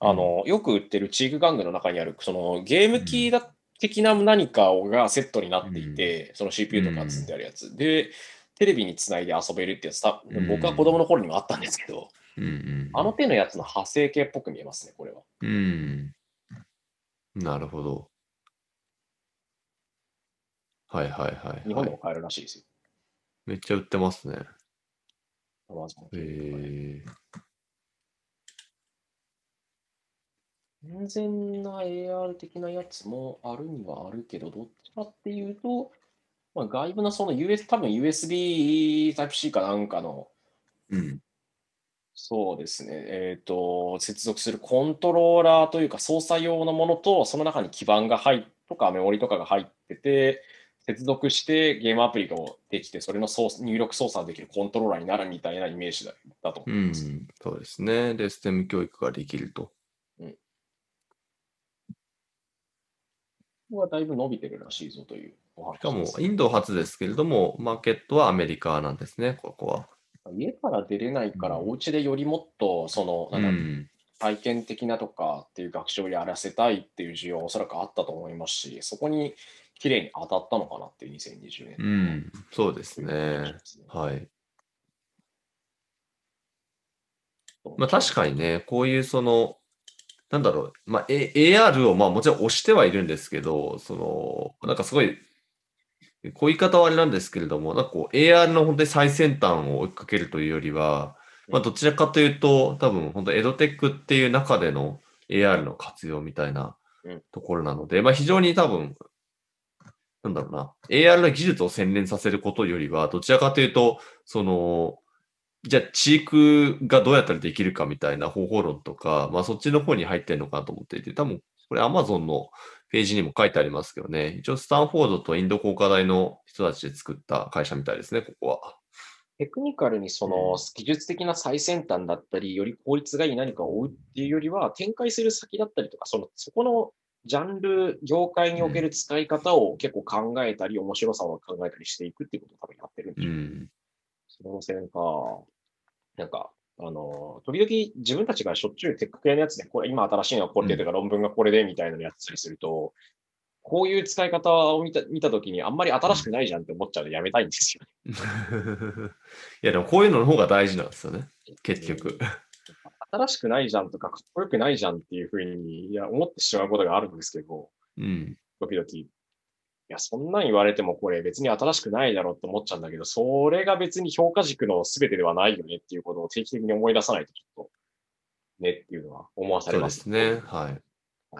あの、よく売ってるチーク玩具の中にある、そのゲーム機だ的な何かがセットになっていて、その CPU とか積んであるやつ。で、テレビにつないで遊べるってやつ、たうん僕は子供の頃にもあったんですけど、うんうん。あの手のやつの派生系っぽく見えますね、これは。うん。なるほど。はいはいはい、はい日本でも。買えるらしいですよ。めっちゃ売ってますね。Amazon へえ完全な AR 的なやつもあるにはあるけど、どっちかっていうと、まあ、外部のその US、多分 USB Type-C かなんかの、うん。そうですね、えっ、と、接続するコントローラーというか操作用のものと、その中に基板が入っとかメモリとかが入ってて、接続してゲームアプリができて、それの操入力操作できるコントローラーになるみたいなイメージだだとうん思います。。そうですね。で、ステム教育ができると。ここはだいぶ伸びてるらしいぞというしかもインド初ですけれども、マーケットはアメリカなんですね、ここは。家から出れないから、うんお家でよりもっとその、なんだうん。体験的なとかっていう学習をやらせたいっていう需要はおそらくあったと思いますし、そこに綺麗に当たったのかなっていう2020年。うん。そうですね。ですねはい。まあ確かにね、こういうその、なんだろう、まあ、A- AR をまあもちろん押してはいるんですけど、その、なんかすごい、こういう言い方はあれなんですけれども、なんかこう AR の本当に最先端を追いかけるというよりは、まあ、どちらかというと、多分、本当エドテックっていう中での AR の活用みたいなうん。ところなので、まあ、非常に多分、なんだろうな、AR の技術を洗練させることよりは、どちらかというと、その、じゃあ、チークがどうやったらできるかみたいな方法論とか、まあ、そっちの方に入ってるのかなと思っていて、多分、これ Amazon のページにも書いてありますけどね、一応スタンフォードとインド工科大の人たちで作った会社みたいですね、ここは。テクニカルにそのうん技術的な最先端だったり、より効率がいい何かを追うっていうよりは、展開する先だったりとか、そのそこのジャンル、業界における使い方を結構考えたり、面白さを考えたりしていくっていうことを多分やってるんでしょう。うん。その路線か。なんか、あの、時々自分たちがしょっちゅうテック系のやつで、これ今新しいのはこれでとか、論文がこれでみたいなのやってたりすると、こういう使い方を見た見たときにあんまり新しくないじゃんって思っちゃうのでやめたいんですよね。いや、でもこういうのの方が大事なんですよね、結局。新しくないじゃんとか、かっこよくないじゃんっていうふうに、いや、思ってしまうことがあるんですけど、うん。時々。いや、そんなん言われてもこれ別に新しくないだろうって思っちゃうんだけど、それが別に評価軸の全てではないよねっていうことを定期的に思い出さないとちょっと、ねっていうのは思わさそうれま。ですすね。はい。はい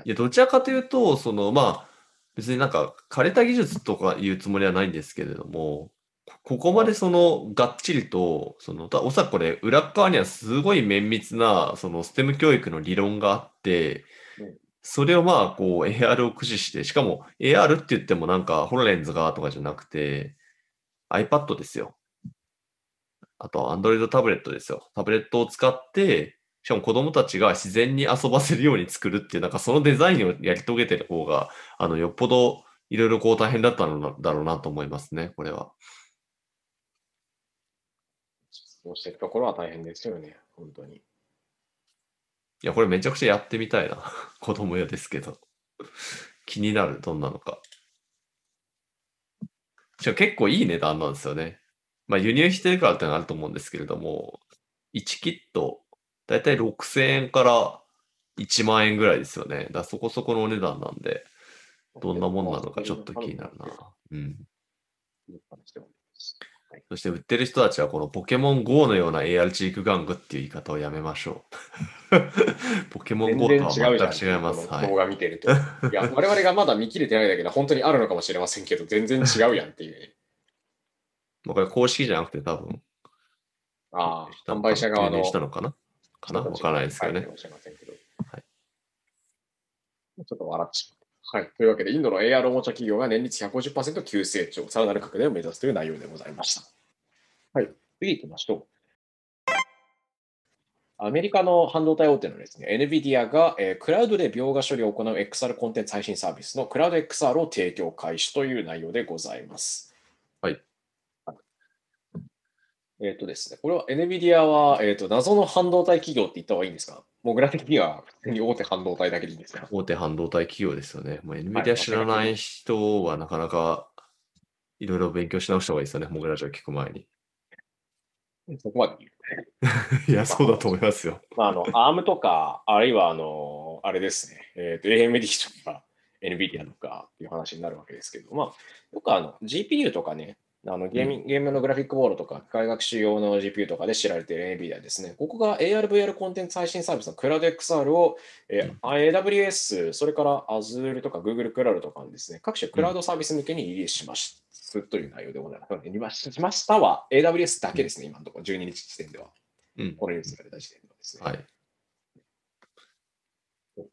いや、どちらかというと、その、まあ、別になんか、枯れた技術とかいうつもりはないんですけれども、こここまでその、がっちりと、その、たおそらくこれ、裏っ側にはすごい綿密な、その、ステム教育の理論があってうん、それをまあ、こう、AR を駆使して、しかも、AR って言ってもなんか、ホロレンズがとかじゃなくて、iPad ですよ。あと、Android タブレットですよ。タブレットを使って、しかも子供たちが自然に遊ばせるように作るっていう、なんかそのデザインをやり遂げてる方が、あの、よっぽどいろいろこう大変だったのだろうなと思いますね、これは。そうしていくところは大変ですよね、本当に。いや、これめちゃくちゃやってみたいな。子供用ですけど。気になる、どんなのか。しかも結構いい値段なんですよね。まあ輸入してるからってのがあると思うんですけれども、1キット、だいたい6000円から1万円ぐらいですよね。だからそこそこのお値段なんで、どんなもんなのかちょっと気になるな。うん。そして売ってる人たちはこのポケモン GO のような AR チーク玩具っていう言い方をやめましょう。ポケモン GO とは全く違います。動。画見てると。いや、我々がまだ見切れてないだけで本当にあるのかもしれませんけど、全然違うやんっていうね。まあこれ公式じゃなくて多分、ああ、販売者側の。したのかな？かな？わからないですけどねはいちょっと笑ってしまう。はい。というわけで、インドの AR おもちゃ企業が年率150%急成長、さらなる拡大を目指すという内容でございました。はい。次行きましょう。アメリカの半導体大手のですね、NVIDIA が、えークラウドで描画処理を行う XR コンテンツ配信サービスのクラウド XR を提供開始という内容でございます。はい。えっ、とですね、これは NVIDIA は、えー、と謎の半導体企業って言った方がいいんですか？モグラ的には普通に大手半導体だけでいいんですか？大手半導体企業ですよね。もうはい NVIDIA 知らない人はなかなかいろいろ勉強し直した方がいいですよね。モグラジオ聞く前に。そこまで言う。いや、そうだと思いますよ。まあ、あの、ARM とか、あるいは、あの、あれですね、えっ、と、AMD とか、NVIDIA とかっていう話になるわけですけど、まあ、よくあの、GPU とかね、あのゲーミングゲームのグラフィックボードとか、機械学習用の GPU とかで知られている NVIDIA ですね。ここが AR、VR コンテンツ配信サービスのクラウド XR を、えー AWS、それから Azure とか Google クラウドとかにですね、各種クラウドサービス向けにリリースしましたという内容でございます。リリしましたは AWS だけですね、今のところ、12日時点では。うん。このニュースが出た時点ではですね。はい。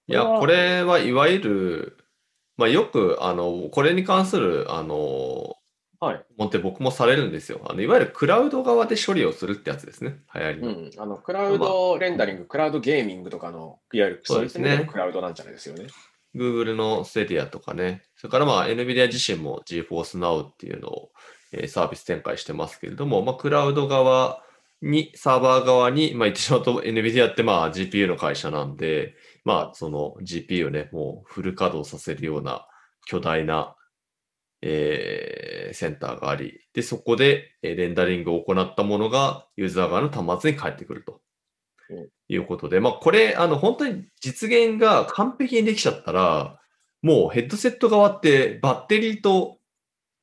いや、これはいわゆる、まあ、よく、あの、これに関する、あの、はい。もんって僕もされるんですよ。あのいわゆるクラウド側で処理をするってやつですね。流行りの。うん、あのクラウドレンダリング、クラウドゲーミングとかの、いわゆるそうですねいった意味でのクラウドなんじゃないですよね。Google の Stadia とかね、それからまあ NVIDIA 自身も GeForce Now っていうのを、えーサービス展開してますけれども、まあ、クラウド側に、サーバー側に、まあ、言ってしまうと NVIDIA ってまあ GPU の会社なんで、まあその GPU をね、もうフル稼働させるような巨大な、えーセンターがあり、で、そこでえーレンダリングを行ったものがユーザー側の端末に返ってくると。うんいうことで、まあ、これ、あの、本当に実現が完璧にできちゃったら、もうヘッドセット側ってバッテリーと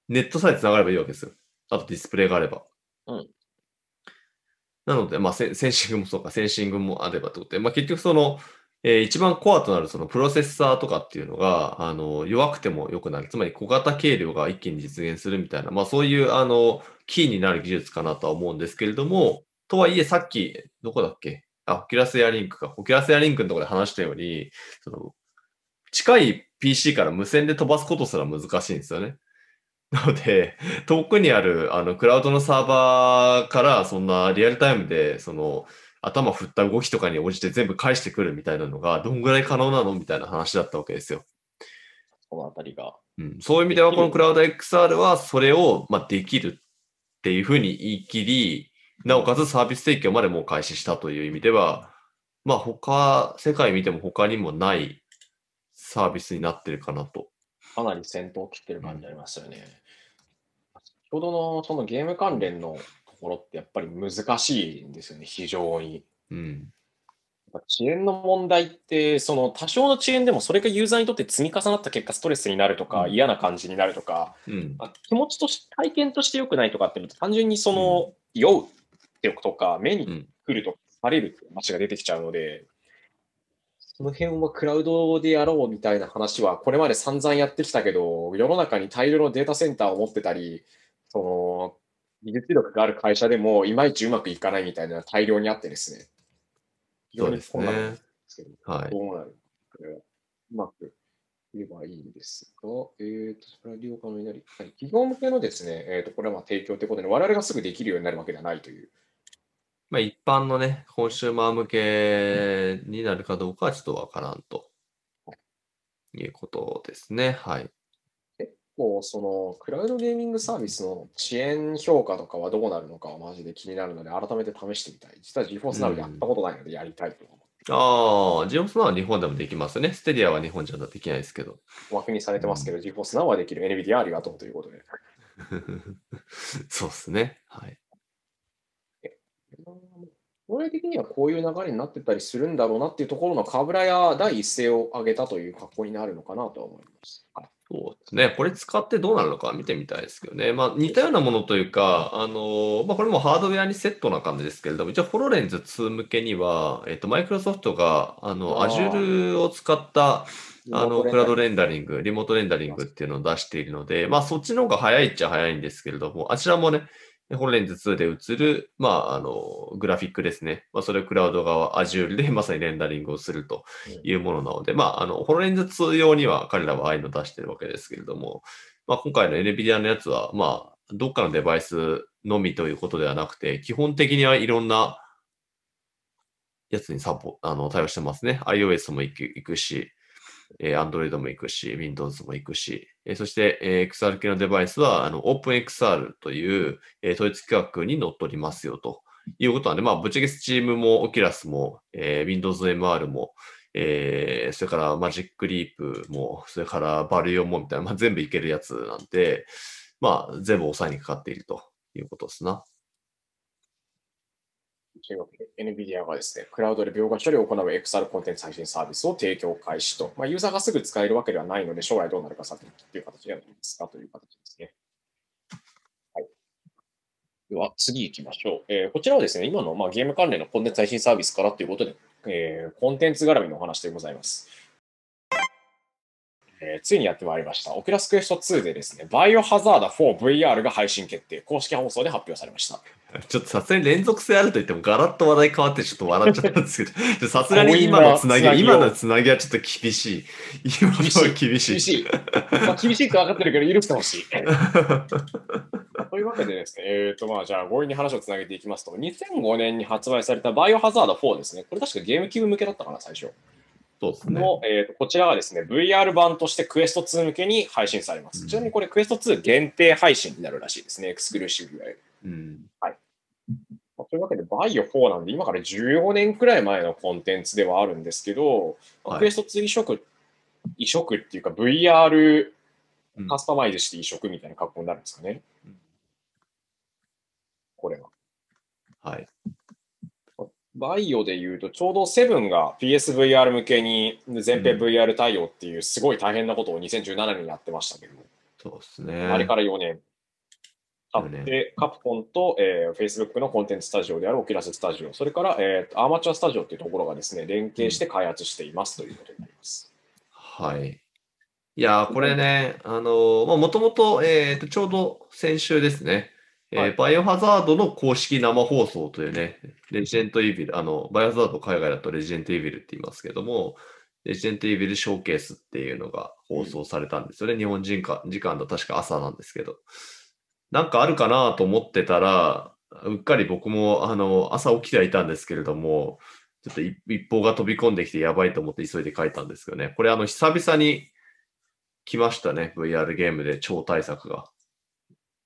ネットさえ繋がればいいわけですよ。あとディスプレイがあれば。うんなので、まあ、セ センシングもそうか、センシングもあればってことで、まあ、結局その、えー一番コアとなるそのプロセッサーとかっていうのが、あの、弱くても良くなる。つまり小型軽量が一気に実現するみたいな、まあそういう、あの、キーになる技術かなとは思うんですけれども、とはいえさっき、どこだっけ？あ、オキュラスエアリンクか。オキュラスエアリンクのところで話したように、その、近い PC から無線で飛ばすことすら難しいんですよね。なので、遠くにあるあのクラウドのサーバーからそんなリアルタイムでその頭振った動きとかに応じて全部返してくるみたいなのがどんぐらい可能なのみたいな話だったわけですよ。このあたりが。うん、そういう意味ではこのクラウド XR はそれをまあできるっていうふうに言い切り、なおかつサービス提供までもう開始したという意味では、まあ他、世界見ても他にもないサービスになってるかなと。かなり先頭を切ってる感じありますよね。先ほどのそのゲーム関連のところってやっぱり難しいんですよね、非常に。うん。やっぱ遅延の問題って、その多少の遅延でもそれがユーザーにとって積み重なった結果、ストレスになるとか、うん嫌な感じになるとか、うん。まあ気持ちとし体験として良くないとかっていうのと、単純にその、酔うってとか、目にうん。来るとされるって話が出てきちゃうので、その辺はクラウドでやろうみたいな話は、これまで散々やってきたけど、世の中に大量のデータセンターを持ってたり、その、技術力がある会社でも、いまいちうまくいかないみたいな大量にあってですね。非常にそうです困難なんねで。すけど、はい。どうなるこれはうまく言えばいいんですが、えーと、それは利用可能になり、はい、企業向けのですね、えーと、これはまあ提供ということで、我々がすぐできるようになるわけではないという。まあ、一般のね、コンシューマー向けになるかどうかはちょっとわからんということですね。はい。結構、その、クラウドゲーミングサービスの遅延評価とかはどうなるのかはマジで気になるので、改めて試してみたい。実は GeForce Now でやったことないので、やりたいと思って。ああ、ジオスナは日本でもできますね。ステディアは日本じゃできないですけど。枠にされてますけど、GeForce Now はできる NVIDIA ありがとうということで。そうですね。はい。将来的にはこういう流れになってたりするんだろうなっていうところのカブラや第一声を上げたという格好になるのかなとは思います。はいそうですね。これ使ってどうなるのか見てみたいですけどね。まあ似たようなものというか、あの、まあこれもハードウェアにセットな感じですけれども、一応ホロレンズ2向けには、えっと、マイクロソフトが、あの、あー Azure を使った、あの、クラウドレレンダリング、リモートレンダリングっていうのを出しているので、まあそっちの方が早いっちゃ早いんですけれども、あちらもね、ホロレンズ2で映る、まあ、あの、グラフィックですね。まあ、それをクラウド側、Azure で まさにレンダリングをするというものなので、まあ、あの、ホロレンズ2用には彼らはああいうのを出してるわけですけれども、まあ、今回の NVIDIA のやつは、まあ、どっかのデバイスのみということではなくて、基本的にはいろんなやつにサポ、あの、対応してますね。iOS も行く行くし、えー Android も行くし、Windows も行くし、えーそして、えー XR 系のデバイスは、あの、OpenXR という、えー統一規格にのっとりますよということなんで、まあ、ぶっちゃけ Steam も Oculus も、えー Windows MR も、えーそれから Magic Leap も、それからバリオンもみたいな、まあ、全部いけるやつなんで、まあ、全部抑えにかかっているということですな。というわけで NVIDIA がですね、クラウドで描画処理を行う XR コンテンツ配信サービスを提供開始と、まあ、ユーザーがすぐ使えるわけではないので、将来どうなるかさてという形になりますかという形ですね。はい、では、次行きましょう。えーこちらはですね、今の、まあ、ゲーム関連のコンテンツ配信サービスからということで、えーコンテンツ絡みのお話でございます。えーついにやってまいりました。オキラスクエスト2でですね、バイオハザード 4VR が配信決定、公式放送で発表されました。ちょっとさすがに連続性あると言ってもガラッと話題変わってちょっと笑っちゃったんですけど、さすがに今のつなぎ、強引なつなぎを今のつなぎはちょっと厳しい。今のは厳しい。厳しい。まあ、厳しいと分かってるけど、許してほしい。というわけでですね、えーとまあ、じゃあ強引に話をつなげていきますと、2005年に発売されたバイオハザード4ですね。これ確かゲームキューブ向けだったかな、最初。そうですね。の、えーとこちらがですね、VR 版としてクエスト2向けに配信されます。うんちなみにこれクエスト2限定配信になるらしいですね、エクスクルーシブで。うん。まあというわけで、バイオ4なんで、今から15年くらい前のコンテンツではあるんですけど、まあはいクエスト2移植、移植っていうか VR うんカスタマイズして移植みたいな格好になるんですかね。うんこれは。はい。バイオで言うと、ちょうどセブンが PSVR 向けに全編うん VR 対応っていうすごい大変なことを2017年にやってましたけども、そうですね。あれから4年。あで、カプコンと、えー、Facebook のコンテンツスタジオであるオキラススタジオ、それから、えー、アーマチュアスタジオというところがですね、連携して開発していますということになります。はい。いやこれね、あのもともと、えーと、ちょうど先週ですね、はい、えー、バイオハザードの公式生放送というね、レジェントイービル、あの、バイオハザード海外だとレジェントイービルって言いますけども、レジェントイービルショーケースっていうのが放送されたんですよね。うん、日本人か時間の確か朝なんですけど。なんかあるかなと思ってたら、うっかり僕もあの朝起きてはいたんですけれども、ちょっと一報が飛び込んできてやばいと思って急いで書いたんですけどね。これあの久々に来ましたね。VR ゲームで超大作が。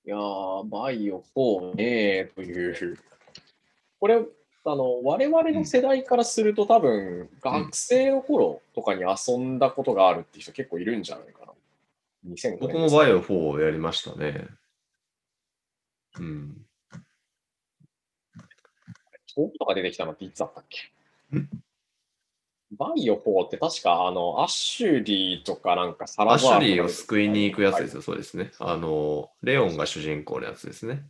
いやー、バイオ4ねという。これ、あの、我々の世代からすると、多分、学生の頃とかに遊んだことがあるっていう人結構いるんじゃないかな。2005年。僕もバイオ4をやりましたね。うん。遠くとか出てきたのっていつだったっけ？バイオ4って確か、あの、アッシュリーとかなんかサラバーアッシュリーを救いに行くやつですよ、そうですね。あの、レオンが主人公のやつですね。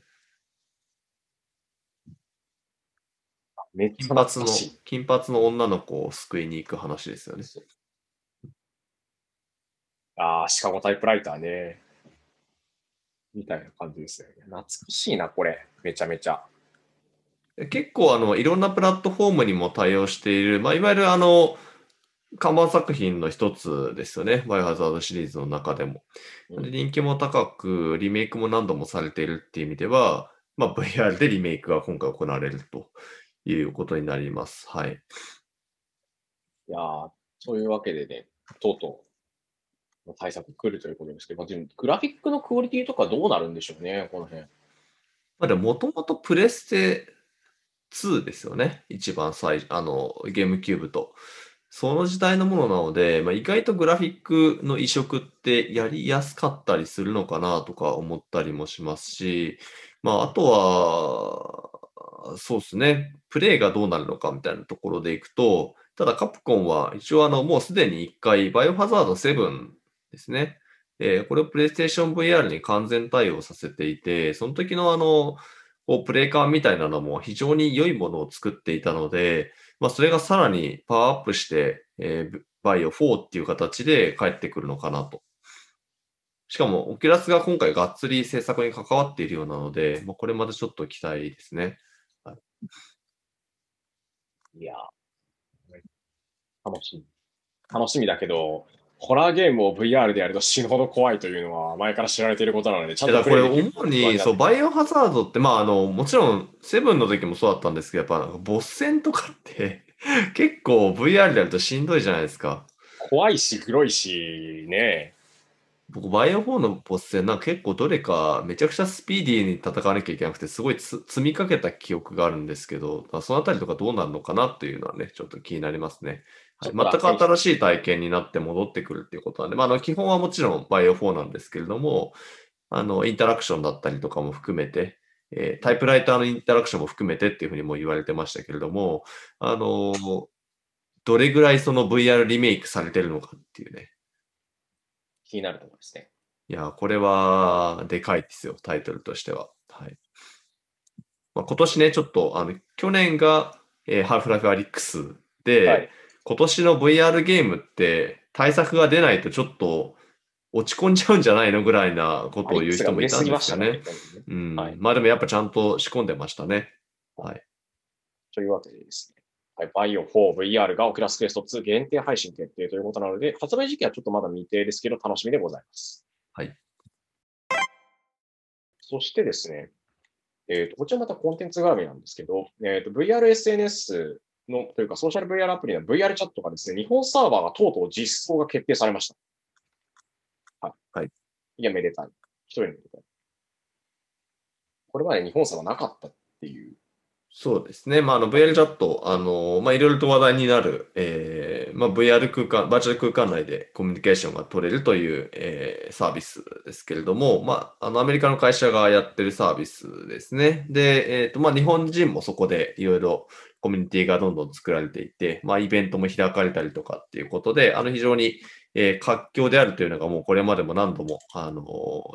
金髪の、金髪の女の子を救いに行く話ですよね。ああ、シカゴタイプライターね。みたいな感じですよね。懐かしいな、これ。めちゃめちゃ。結構あのいろんなプラットフォームにも対応している、まあ、いわゆるあの看板作品の一つですよね。バイオハザードシリーズの中でも。で人気も高く、リメイクも何度もされているっていう意味では、まあ、VR でリメイクが今回行われるということになります。はい。いやそういうわけでね、とうとう対策来るということですけど、グラフィックのクオリティとかどうなるんでしょうね、この辺。まあ、でも、ともとプレステ2ですよね。一番最あのゲームキューブと。その時代のものなので、まあ、意外とグラフィックの移植ってやりやすかったりするのかなとか思ったりもしますし、まあ、あとは、そうですね、プレイがどうなるのかみたいなところでいくと、ただカプコンは一応あのもうすでに1回、バイオハザード7ですね、えー、これをプレイステーション VR に完全対応させていて、その時のあの、こうプレイ感みたいなのも非常に良いものを作っていたので、まあ、それがさらにパワーアップして、えー、バイオ4っていう形で帰ってくるのかなと。しかも、オキュラスが今回がっつり制作に関わっているようなので、まあ、これまでちょっと期待ですね。はい、いや、楽しみ。楽しみだけど、ホラーゲームを VR でやると死ぬほど怖いというのは前から知られていることなので、ちゃんとこれ主に、そう、バイオハザードって、まあ、あの、もちろん、セブンの時もそうだったんですけど、やっぱ、ボス戦とかって 結構 VR でやるとしんどいじゃないですか。怖いし、黒いし、ね。僕、バイオ4のボス戦、なんか結構どれかめちゃくちゃスピーディーに戦わなきゃいけなくて、すごい積みかけた記憶があるんですけど、そのあたりとかどうなるのかなっていうのはね、ちょっと気になりますね。はい、全く新しい体験になって戻ってくるっていうことなんで、まあ、あの基本はもちろんバイオ4なんですけれども、あのインタラクションだったりとかも含めて、えー、タイプライターのインタラクションも含めてっていうふうにも言われてましたけれども、あのどれぐらいその VR リメイクされてるのかっていうね。気になるところですね。いや、これはでかいですよ、タイトルとしては。はいまあ、今年ね、ちょっと、あの去年が、えー、ハーフライフアリックスで、はい今年の VR ゲームって大作が出ないとちょっと落ち込んじゃうんじゃないのぐらいなことを言う人もいたんですかね。うん、はい、まあでもやっぱちゃんと仕込んでましたね。はい。というわけでですね。はい、バイオ 4VR がオキュラスクエスト2限定配信決定ということなので、発売時期はちょっとまだ未定ですけど、楽しみでございます。はい。そしてですね、えーと、こちらまたコンテンツ絡みなんですけど、えーと、VRSNS の、というかソーシャル VR アプリの VR チャットがですね、日本サーバーがとうとう実装が決定されました。はい。はい。いや、めでたい。一人めでたい。これまで日本サーバーなかったっていうそうですね。まあ、あの VR チャット、あの、まあ、いろいろと話題になる、えー、まあ、VR 空間、バーチャル空間内でコミュニケーションが取れるという、えー、サービスですけれども、まあ、あの、アメリカの会社がやってるサービスですね。で、えっ、ー、と、まあ、日本人もそこでいろいろコミュニティがどんどん作られていて、まあ、イベントも開かれたりとかっていうことで、あの、非常に、えー、活況であるというのがもうこれまでも何度も、あの、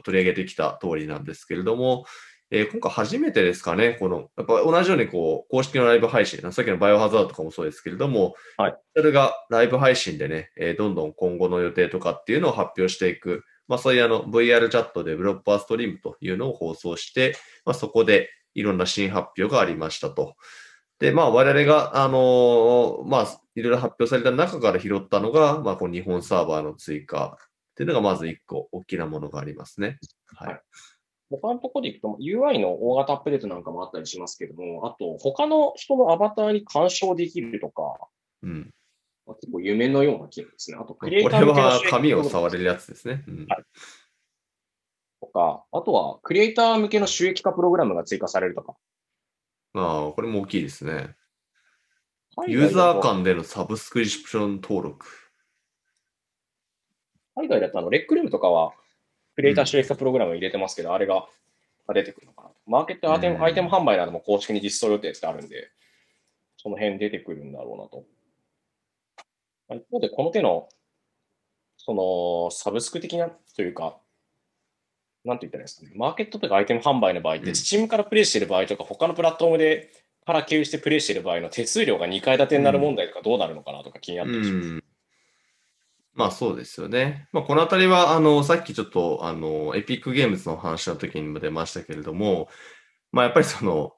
取り上げてきた通りなんですけれども、えー今回初めてですかね、この、やっぱ同じようにこう、公式のライブ配信、さっきのバイオハザードとかもそうですけれども、はいそれがライブ配信でね、えーどんどん今後の予定とかっていうのを発表していく、まあそういうあの VR チャットでブロッパーストリームというのを放送して、まあそこでいろんな新発表がありましたと。で、まあ我々が、あのーまあいろいろ発表された中から拾ったのが、まあこの日本サーバーの追加っていうのがまず一個大きなものがありますね。はい。他のところでいくと、UI の大型アップデートなんかもあったりしますけども、あと、他の人のアバターに干渉できるとか、うん。まあ結構夢のような機能ですね。あと、これクリエイター向けの収益は紙を触れるやつですね。うんはいとか、あとは、クリエイター向けの収益化プログラムが追加されるとか。まあ、これも大きいですね。海ユーザー間でのサブスクリプション登録。海外だとあの、レックルームとかは、クリエイター収益化プログラム入れてますけど、あれが出てくるのかなと。マーケットアイテム、うんアイテム販売なども公式に実装予定ってあるんで、その辺出てくるんだろうなと。まあ一方で、この手の、その、サブスク的なというか、なんて言ったらいいですかね。マーケットとかアイテム販売の場合って、うん Steam からプレイしている場合とか、他のプラットフォームでから経由してプレイしている場合の手数料が2階建てになる問題とかどうなるのかなとか気になったりします。うん。まあそうですよね。まあこのあたりは、あの、さっきちょっと、あの、エピックゲームズの話の時にも出ましたけれども、まあやっぱりその、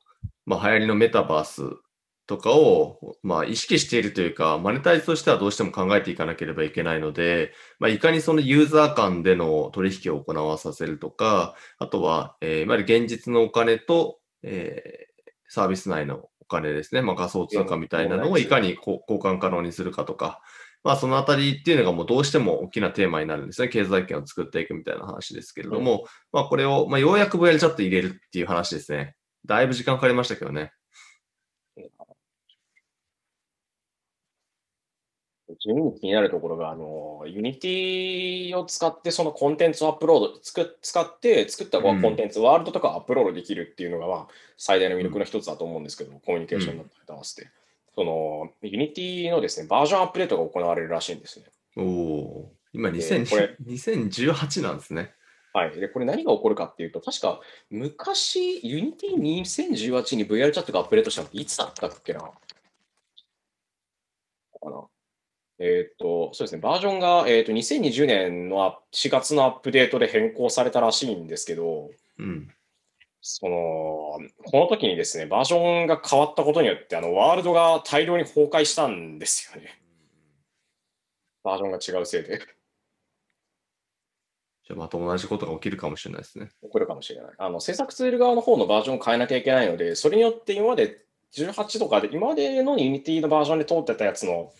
まあ流行りのメタバースとかを、まあ意識しているというか、マネタイズとしてはどうしても考えていかなければいけないので、まあいかにそのユーザー間での取引を行わさせるとか、あとは、えーいわゆる現実のお金と、えーサービス内のお金ですね、まあ仮想通貨みたいなのをいかに交換可能にするかとか、まあそのあたりっていうのがもうどうしても大きなテーマになるんですね。経済圏を作っていくみたいな話ですけれども、まあこれを、まあようやく VR チャット入れるっていう話ですね。だいぶ時間かかりましたけどね。地味に気になるところが、あの、ユニティを使ってそのコンテンツをアップロード、つく使って作ったコンテンツ、ワールドとかアップロードできるっていうのが、まあ、最大の魅力の一つだと思うんですけど、コミュニケーションだったりと合わせて。その、ユニティのですね、バージョンアップデートが行われるらしいんですね。おおー今で2000これ 2018なんですね。はい。で、これ何が起こるかっていうと、確か昔、ユニティ2018に VR チャットがアップデートしたのっていつだったっけなかな？えっ、と、そうですね、バージョンが、えー、と2020年のあ4月のアップデートで変更されたらしいんですけど、うん。その、この時にですね、バージョンが変わったことによって、あの、ワールドが大量に崩壊したんですよね。バージョンが違うせいで。じゃあまた同じことが起きるかもしれないですね。起こるかもしれない。あの制作ツール側の方のバージョンを変えなきゃいけないので、それによって今まで18とかで、今までの Unity のバージョンで通ってたやつの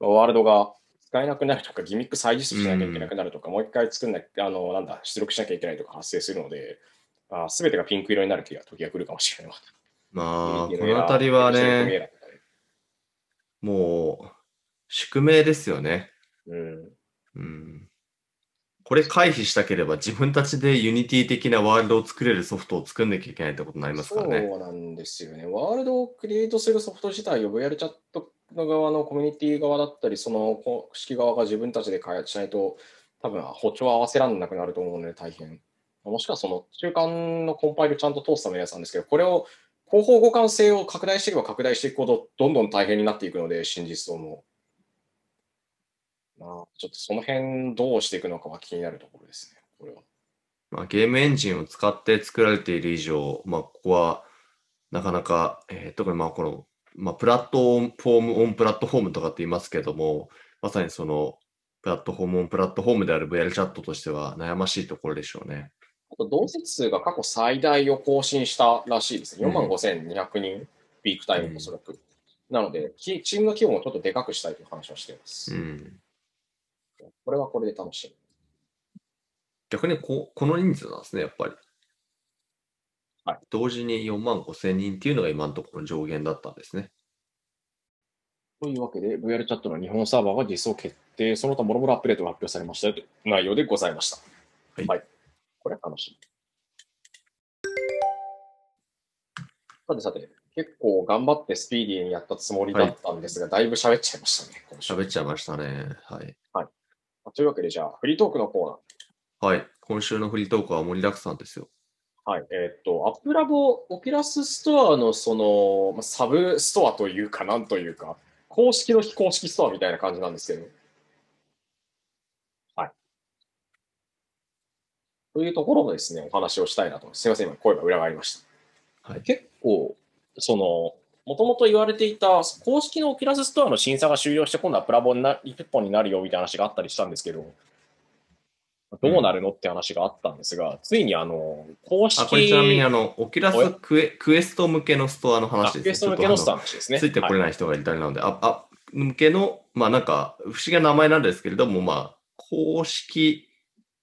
ワールドが使えなくなるとか、ギミック再実装しなきゃいけなくなるとか、もう一回作んなきゃ、あの、なんだ、出力しなきゃいけないとか発生するので、すべてがピンク色になる時が時が来るかもしれない。まあ、このあたりはね、もう、宿命ですよね。うん。うん。これ回避したければ自分たちでユニティ的なワールドを作れるソフトを作んなきゃいけないってことになりますからね。そうなんですよね。ワールドをクリエイトするソフト自体を VR チャットの側のコミュニティ側だったり、その公式側が自分たちで開発しないと、多分歩調を合わせられなくなると思うので大変。もしくはその中間のコンパイルちゃんと通すためのやつなんですけど、これを広報互換性を拡大していけば拡大していくほど、どんどん大変になっていくので、真実装も。まあ、ちょっとその辺どうしていくのかは気になるところですね、これは。まあ、ゲームエンジンを使って作られている以上、まあ、ここはなかなか、えー特にまあこの、まあ、プラットフォームオンプラットフォームとかって言いますけども、まさにそのプラットフォームオンプラットフォームである VR チャットとしては悩ましいところでしょうね。あと同説数が過去最大を更新したらしいですね。うん4万5200人、ピークタイムおそらく。なので、きチームの規模もちょっとでかくしたいという話をしています。うん。これはこれで楽しい。逆にここの人数なんですね、やっぱり。はい同時に4万5千人っていうのが今のところ上限だったんですね。というわけで、VR チャットの日本サーバーが実装決定、その他もろもろアップデートが発表されましたよという内容でございました。はいこれは楽しい。さてさて、結構頑張ってスピーディーにやったつもりだったんですが、だいぶ喋っちゃいましたね。喋っちゃいましたね。はい。というわけで、じゃあ、フリートークのコーナー。はい。今週のフリートークは盛りだくさんですよ。はい。えっ、と、アップラボ、オキュラスストアのその、まあサブストアというか、なんというか、公式の非公式ストアみたいな感じなんですけど。はい。というところのですね、お話をしたいなと思います。すみません、今声が裏返りました。はい結構、その、もともと言われていた公式のオキュラスストアの審査が終了して、今度はアップラボにな一本になるよみたいな話があったりしたんですけど、どうなるのって話があったんですが、ついにあの、公式、あ、これちなみにあの、オキュラスクエクエスト向けのストアの話ですね。クエスト向けのストアの話ですね。ついてこれい。ない人がいたりなので、あ、あ、向けの、まあなんか、不思議な名前なんですけれども、まあ、公式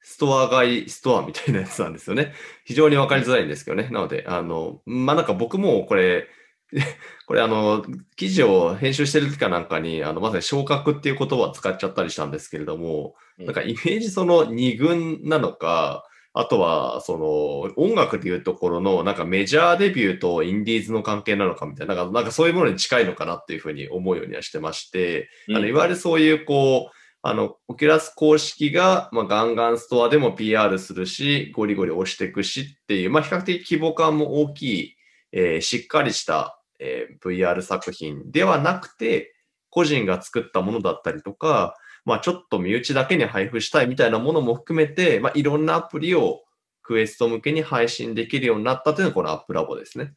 ストア買いストアみたいなやつなんですよね。非常にわかりづらいんですけどね。なので、あの、まあなんか僕もこれ、これあの、記事を編集してる時かなんかに、あの、まさに昇格っていう言葉を使っちゃったりしたんですけれども、うんなんかイメージその二軍なのか、あとは、その、音楽でいうところの、なんかメジャーデビューとインディーズの関係なのかみたいな、なんかなんかそういうものに近いのかなっていうふうに思うようにはしてまして、あのいわゆるそういう、こう、あの、オキュラス公式が、まあ、ガンガンストアでも PR するし、ゴリゴリ押していくしっていう、まあ、比較的規模感も大きい、えーしっかりした、えー VR 作品ではなくて、個人が作ったものだったりとか、まあ、ちょっと身内だけに配布したいみたいなものも含めて、まあ、いろんなアプリをクエスト向けに配信できるようになったというのがこのアップラボですね。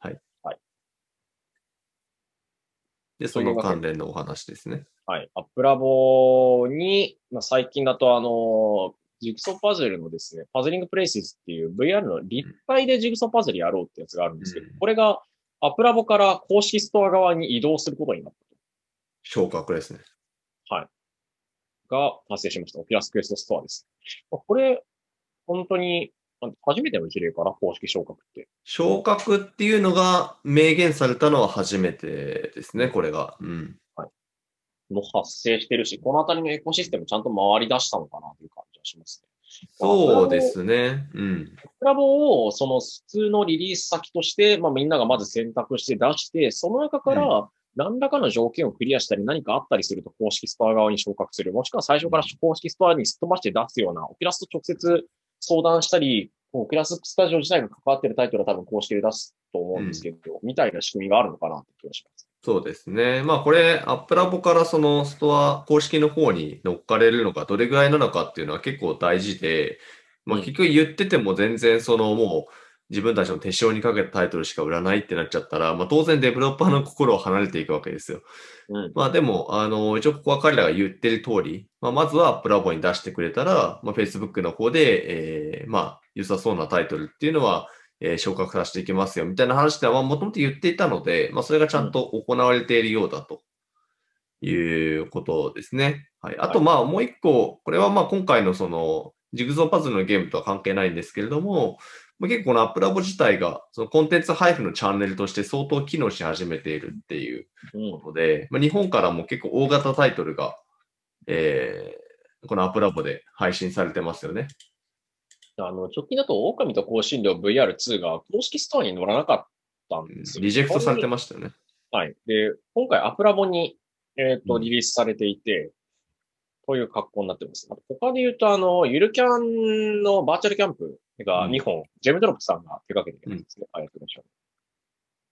はい。はいで、その関連のお話ですね。はい。アップラボに、まあ、最近だとあの、ジグソーパズルのですね、パズリングプレイスっていう VR の立体でジグソーパズルやろうってやつがあるんですけど、うんこれがアップラボから公式ストア側に移動することになっ昇格ですね。が発生しました。オキュラスクエストストアです。まあこれ、本当に、初めての事例かな、公式昇格って。昇格っていうのが明言されたのは初めてですね、これが。うん。も発生してるし、このあたりのエコシステムちゃんと回り出したのかなという感じはしますね。そうですね。うん。アップラボをその普通のリリース先として、まあ、みんながまず選択して出して、その中から何らかの条件をクリアしたり何かあったりすると公式ストア側に昇格する。もしくは最初から公式ストアにすっ飛ばして出すような、オキュラスと直接相談したり、オキュラススタジオ自体が関わってるタイトルは多分公式で出すと思うんですけど、みたいな仕組みがあるのかなって気がします。そうですね。まあこれ、アップラボからそのストア公式の方に乗っかれるのか、どれぐらいなのかっていうのは結構大事で、まあうん結局言ってても全然そのもう自分たちの手塩にかけたタイトルしか売らないってなっちゃったら、まあ当然デベロッパーの心を離れていくわけですよ。うん。まあでも、あの、一応ここは彼らが言ってる通り、まあまずはプラボに出してくれたら、まあ Facebook の方で、えー、まあ良さそうなタイトルっていうのは、えー昇格させていきますよみたいな話ではもともと言っていたので、まあそれがちゃんと行われているようだということですね。はい。あとまあもう一個、これはまあ今回のそのジグゾーパズルのゲームとは関係ないんですけれども、まあ、結構このアップラボ自体がそのコンテンツ配布のチャンネルとして相当機能し始めているっていううん。ことで、まあ、日本からも結構大型タイトルが、えー、このアップラボで配信されてますよね。あの、直近だと、狼と香辛料 VR2 が公式ストアに乗らなかったんですよ。リジェクトされてましたよね。はい。で、今回アプラボに、えっ、と、うんリリースされていて、という格好になってます。他で言うと、あの、ゆるキャンのバーチャルキャンプがうん2本、ジェムドロップさんが手掛けてるんですね。ありがとうございます。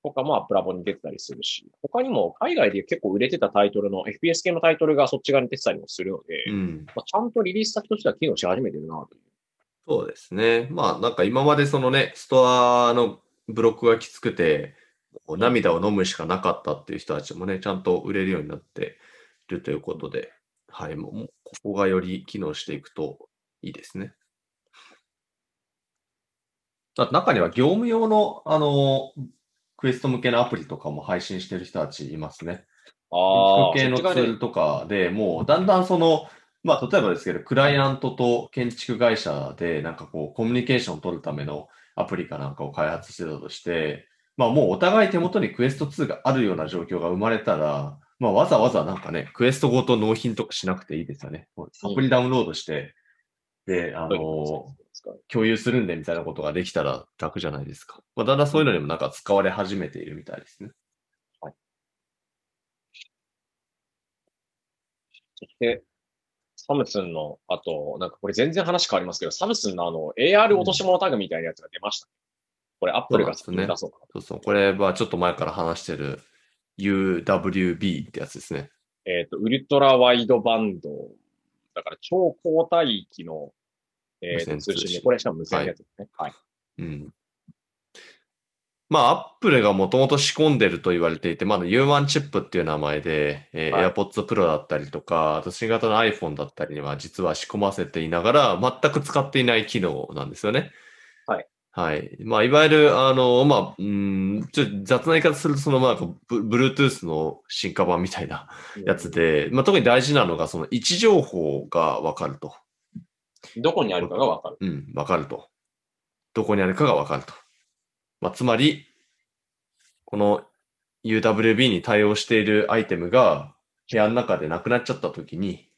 他もアプラボに出てたりするし、他にも海外で結構売れてたタイトルの FPS 系のタイトルがそっち側に出てたりもするので、うん。まあ、ちゃんとリリース先としては機能し始めてるなという。そうですね。まあなんか今までそのね、ストアのブロックがきつくて、涙を飲むしかなかったっていう人たちもね、ちゃんと売れるようになっているということで、はい、もうここがより機能していくといいですね。中には業務用の、あの、クエスト向けのアプリとかも配信してる人たちいますね。あ建築系のツールとかでもうだんだんその、まあ例えばですけど、クライアントと建築会社でなんかこうコミュニケーションを取るためのアプリかなんかを開発してたとして、まあもうお互い手元にクエスト2があるような状況が生まれたら、まあわざわざなんかね、クエストごと納品とかしなくていいですよね。アプリダウンロードして、で、あの、共有するんでみたいなことができたら楽じゃないですか。まあだんだんそういうのにもなんか使われ始めているみたいですね。そして、サムスンの、あと、なんかこれ全然話変わりますけど、サムスンのあの AR 落とし物タグみたいなやつが出ました、ねこれアップルが先に出そうかな。そうそう。これはちょっと前から話してる UWB ってやつですね。えっ、と、ウルトラワイドバンド。だから超高帯域の、えー通信これしかも無線のやつですね。はい。うん。まあ、アップルがもともと仕込んでると言われていて、まだ U1 チップっていう名前で、えーはい AirPods Pro だったりとか、あと新型の iPhone だったりには実は仕込ませていながら、全く使っていない機能なんですよね。はい。はい。まあ、いわゆる、あの、まあ、うん、ちょっと雑な言い方すると、その、まあ、ブ Bluetooth の進化版みたいなやつで、まあ、特に大事なのが、その位置情報がわかると。どこにあるかがわかる。うん、わかると。どこにあるかがわかると。まあ、つまり、この UWB に対応しているアイテムが部屋の中でなくなっちゃったときに、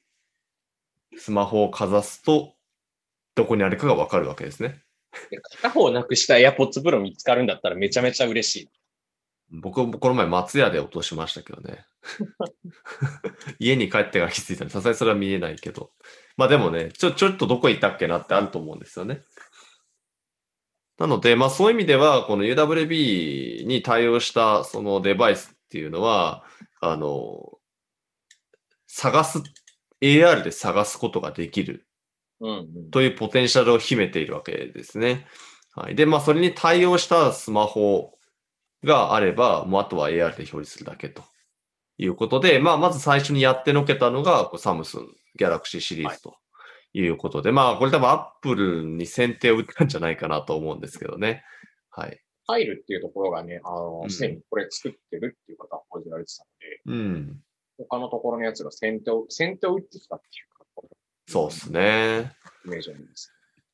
スマホをかざすと、どこにあるかがわかるわけですね。で片方なくした AirPods Pro 見つかるんだったらめちゃめちゃ嬉しい。僕もこの前松屋で落としましたけどね。家に帰ってから気づいたら、さすがにそれは見えないけど。まあでもね、ちょ、ちょっとどこ行ったっけなってあると思うんですよね。なので、まあそういう意味では、この UWB に対応したそのデバイスっていうのは、あの、探す、AR で探すことができる。というポテンシャルを秘めているわけですね。はい。で、まあ、それに対応したスマホがあれば、もうあとは AR で表示するだけということで、まあ、まず最初にやってのけたのが、こうサムスン、ギャラクシーシリーズということで、まあ、これ多分アップルに先手を打ったんじゃないかなと思うんですけどね。はい。入るっていうところがね、あのう、んすでにこれ作ってるっていう方は報じられてたので、うん。他のところのやつが先手を、先手を打ってきたっていうか、そうですね。イメージなんです。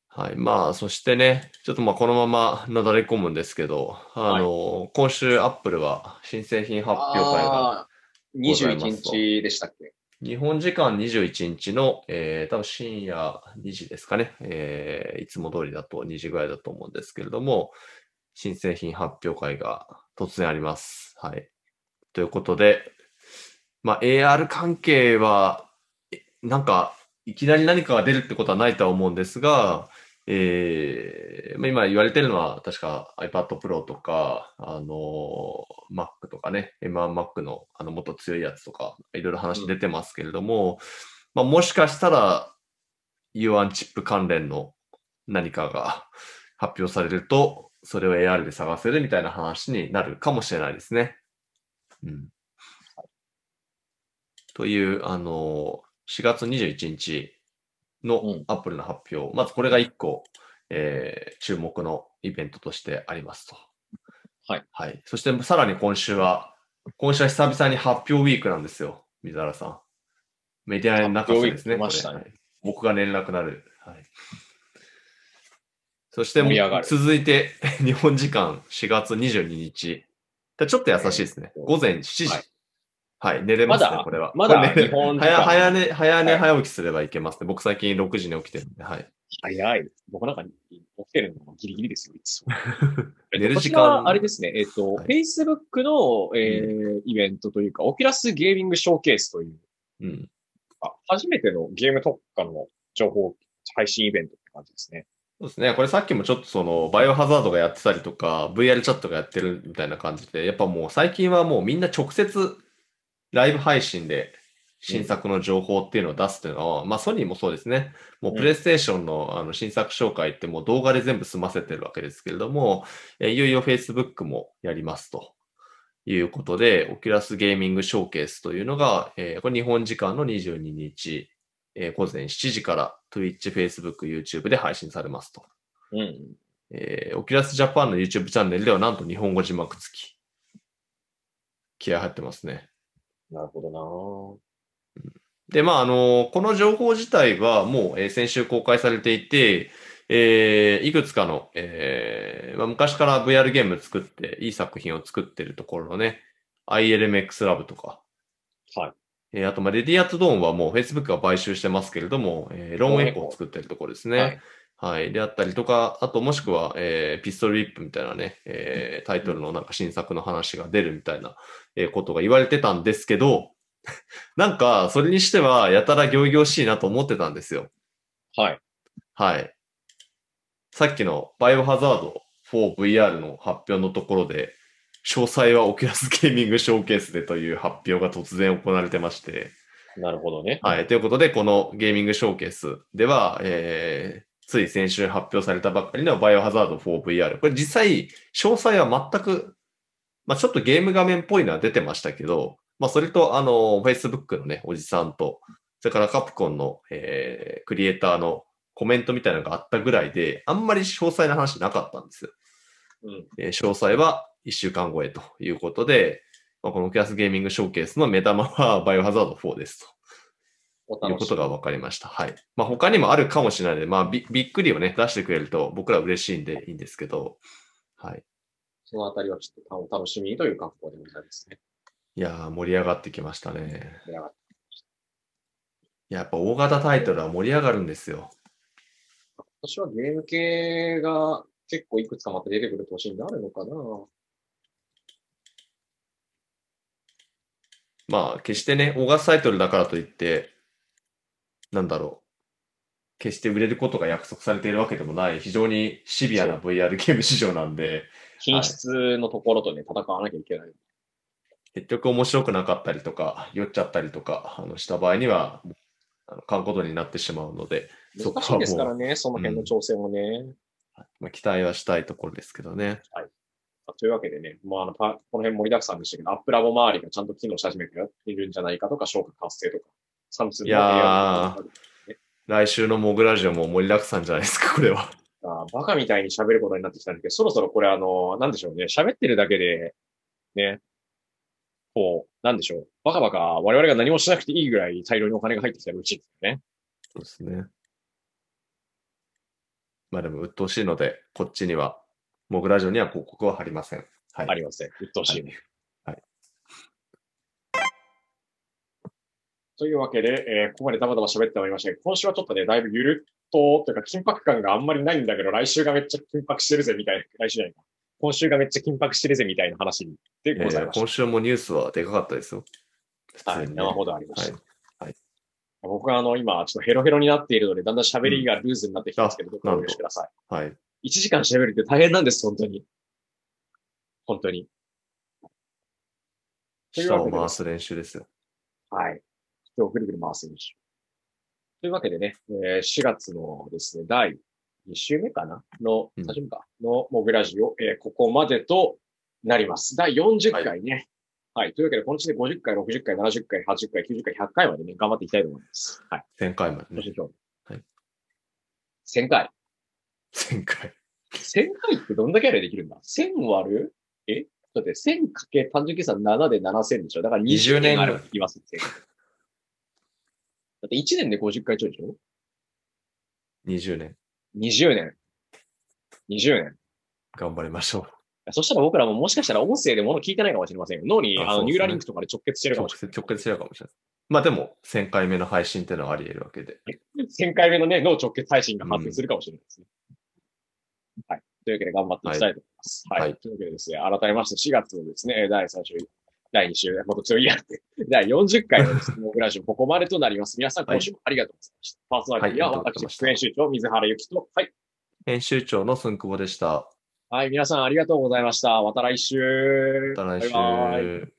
はい。まあ、そしてね、ちょっとまあ、このままなだれ込むんですけど、あの、今週アップルは新製品発表会があー21日でしたっけ？日本時間21日の、えー、多分深夜2時ですかね、えー、いつも通りだと2時ぐらいだと思うんですけれども、新製品発表会が突然あります。はい。ということで、まあ、AR 関係は、なんか、いきなり何かが出るってことはないとは思うんですが、えー、今言われてるのは確か iPad Pro とか、あの Mac とかね、M1Mac のあのもっと強いやつとか、いろいろ話出てますけれども、まあ、もしかしたら U1 チップ関連の何かが発表されると、それを AR で探せるみたいな話になるかもしれないですね。うん。という、あの4月21日のうんアップルの発表、まずこれが1個、えー注目のイベントとしてありますと。はい。はい。そしてさらに今週は、今週は久々に発表ウィークなんですよ、水原さん。メディアの中でですね。ねはい僕が連絡なる。はい。そして続いて、日本時間4月22日。ちょっと優しいですね。午前7時。はいはい、寝れますね、まだこれは。まだこれね日本時間早早寝、早寝はい早起きすればいけますね。僕最近6時に起きてるんで、はい。早い。僕なんか起きてるのもギリギリですよ、いつも。寝る時間はあれですね、えっ、と、はい Facebook の、えーイベントというか、オキュラスゲーミングショーケースという、うん。あ初めてのゲーム特化の情報配信イベントって感じですね。そうですね。これさっきもちょっとその、バイオハザードがやってたりとか、VR チャットがやってるみたいな感じで、やっぱもう最近はもうみんな直接ライブ配信で新作の情報っていうのを出すっていうのは、まあソニーもそうですね。もううんプレイステーションのあの新作紹介ってもう動画で全部済ませてるわけですけれども、えーいよいよ Facebook もやりますと。いうことで、 Oculus Gaming Showcase というのが、えーこれ日本時間の22日、えー午前7時から Twitch、Facebook、YouTube で配信されますと。うん。えー、 Oculus Japan の YouTube チャンネルではなんと日本語字幕付き。気合入ってますね。なるほどで、まあ、あの、この情報自体はもう、えー先週公開されていて、えーいくつかの、えーまあ、昔から VR ゲーム作って、いい作品を作ってるところのね、ILMX ラブとか、なはい。えーあと、まあ、レディアットドーンはもう Facebook が買収してますけれども、えーロンエコーを作ってるところですね。はい。はい。であったりとか、あともしくは、えーピストルリップみたいなね、えータイトルのなんか新作の話が出るみたいな、えーことが言われてたんですけど、なんか、それにしては、やたら行々しいなと思ってたんですよ。はい。はい。さっきのバイオハザード 4VR の発表のところで、詳細はオキュラスゲーミングショーケースでという発表が突然行われてまして、なるほどね。はい。ということで、このゲーミングショーケースでは、えー、つい先週発表されたばっかりのバイオハザード 4VR。これ実際、詳細は全く、まあちょっとゲーム画面っぽいのは出てましたけど、まあそれと、あの、Facebook のね、おじさんと、それからカプコンの、えー、クリエイターのコメントみたいなのがあったぐらいで、あんまり詳細な話なかったんですよ。うん。えー詳細は1週間後へということで、まあ、このオキュラスゲーミングショーケースの目玉はバイオハザード4ですと。いう。ことが分かりました。はい。まあ、他にもあるかもしれないので、まあび、びっくりをね、出してくれると僕ら嬉しいんでいいんですけど、はい。そのあたりはちょっとお楽しみにという格好でございますね。いやー、盛り上がってきましたね。ではやっぱ大型タイトルは盛り上がるんですよ。私はゲーム系が結構いくつかまた出てくる年になるのかなまあ、決してね、大型タイトルだからといって、なんだろう。決して売れることが約束されているわけでもない、非常にシビアな VR ゲーム市場なんで、品質のところとね、戦わなきゃいけない。結局面白くなかったりとか、酔っちゃったりとか、あのした場合には、あの買うことになってしまうので、そこはもう難しいですからね、その辺の調整もね。まあ、期待はしたいところですけどね。というわけでね、もうあのパこの辺盛りだくさんでしたけど、アップラボ周りがちゃんと機能し始めているんじゃないかとか、消化活性とか、サムスンのいや来週のモグラジオも盛りだくさんじゃないですか、これは。あバカみたいに喋ることになってきたんだけど、そろそろこれあの、なんでしょうね、喋ってるだけで、ね、こう、なんでしょう、バカバカ我々が何もしなくていいぐらい大量にお金が入ってきたらうちですよね。そうですね。まあでも、鬱陶しいので、こっちには、モグラジオには広告は貼りません。はい。ありません。鬱陶しいの。はい。というわけで、えーここまでたまたま喋ってまいりましたけど、今週はちょっとね、だいぶゆるっと、というか緊迫感があんまりないんだけど、来週がめっちゃ緊迫してるぜみたいな、来週じゃないか。今週がめっちゃ緊迫してるぜみたいな話でえーございました。今週もニュースはでかかったですよ。はい、生ほどありました。はいはい僕はあの、今、ちょっとヘロヘロになっているので、だんだん喋りがルーズになってきてますけど、どうかお許しください。はい。1時間喋るって大変なんです、本当に。本当に。という舌わけでを回す練習ですよ。はい。人をぐるぐる回すんでしょう。というわけでね、えー4月のですね、第2週目かな？の、うん3週目か？のモグラジオ、えーここまでとなります。第40回ね。はい。というわけで、このうちで50回、60回、70回、80回、90回、100回までね、頑張っていきたいと思います。はい。1000回までね。はい。1000回。1000回。1000回ってどんだけあれできるんだ ?1000 割る？え？だって1000かけ単純計算7で7000でしょ？だから20 20年年あればできます、1000だって1年で50回ちょいでしょ？20年。20年。20年。頑張りましょそしたら僕らももしかしたら音声で物聞いてないかもしれませんよ。脳にあのニューラリンクとかで直結してう。るかもし直接、直結してるかもしれない。まあでも、1000回目の配信っていうのはあり得るわけで。れない。1000回目のね、脳直結配信が発生するかもしれないですね。はい。というわけで頑張っていきたいと思います。はい。はいというわけでですね、改めまして4月のですね、第3週、第2週、もっと強いやって、第40回のモグラジオここまでとなります。皆さん今週もありがとうございました。パーソナリティは私、副編集長、水原由紀と、はい。編集長のすんくぼでした。はい、皆さんありがとうございました。また来週。また来週。バイバイ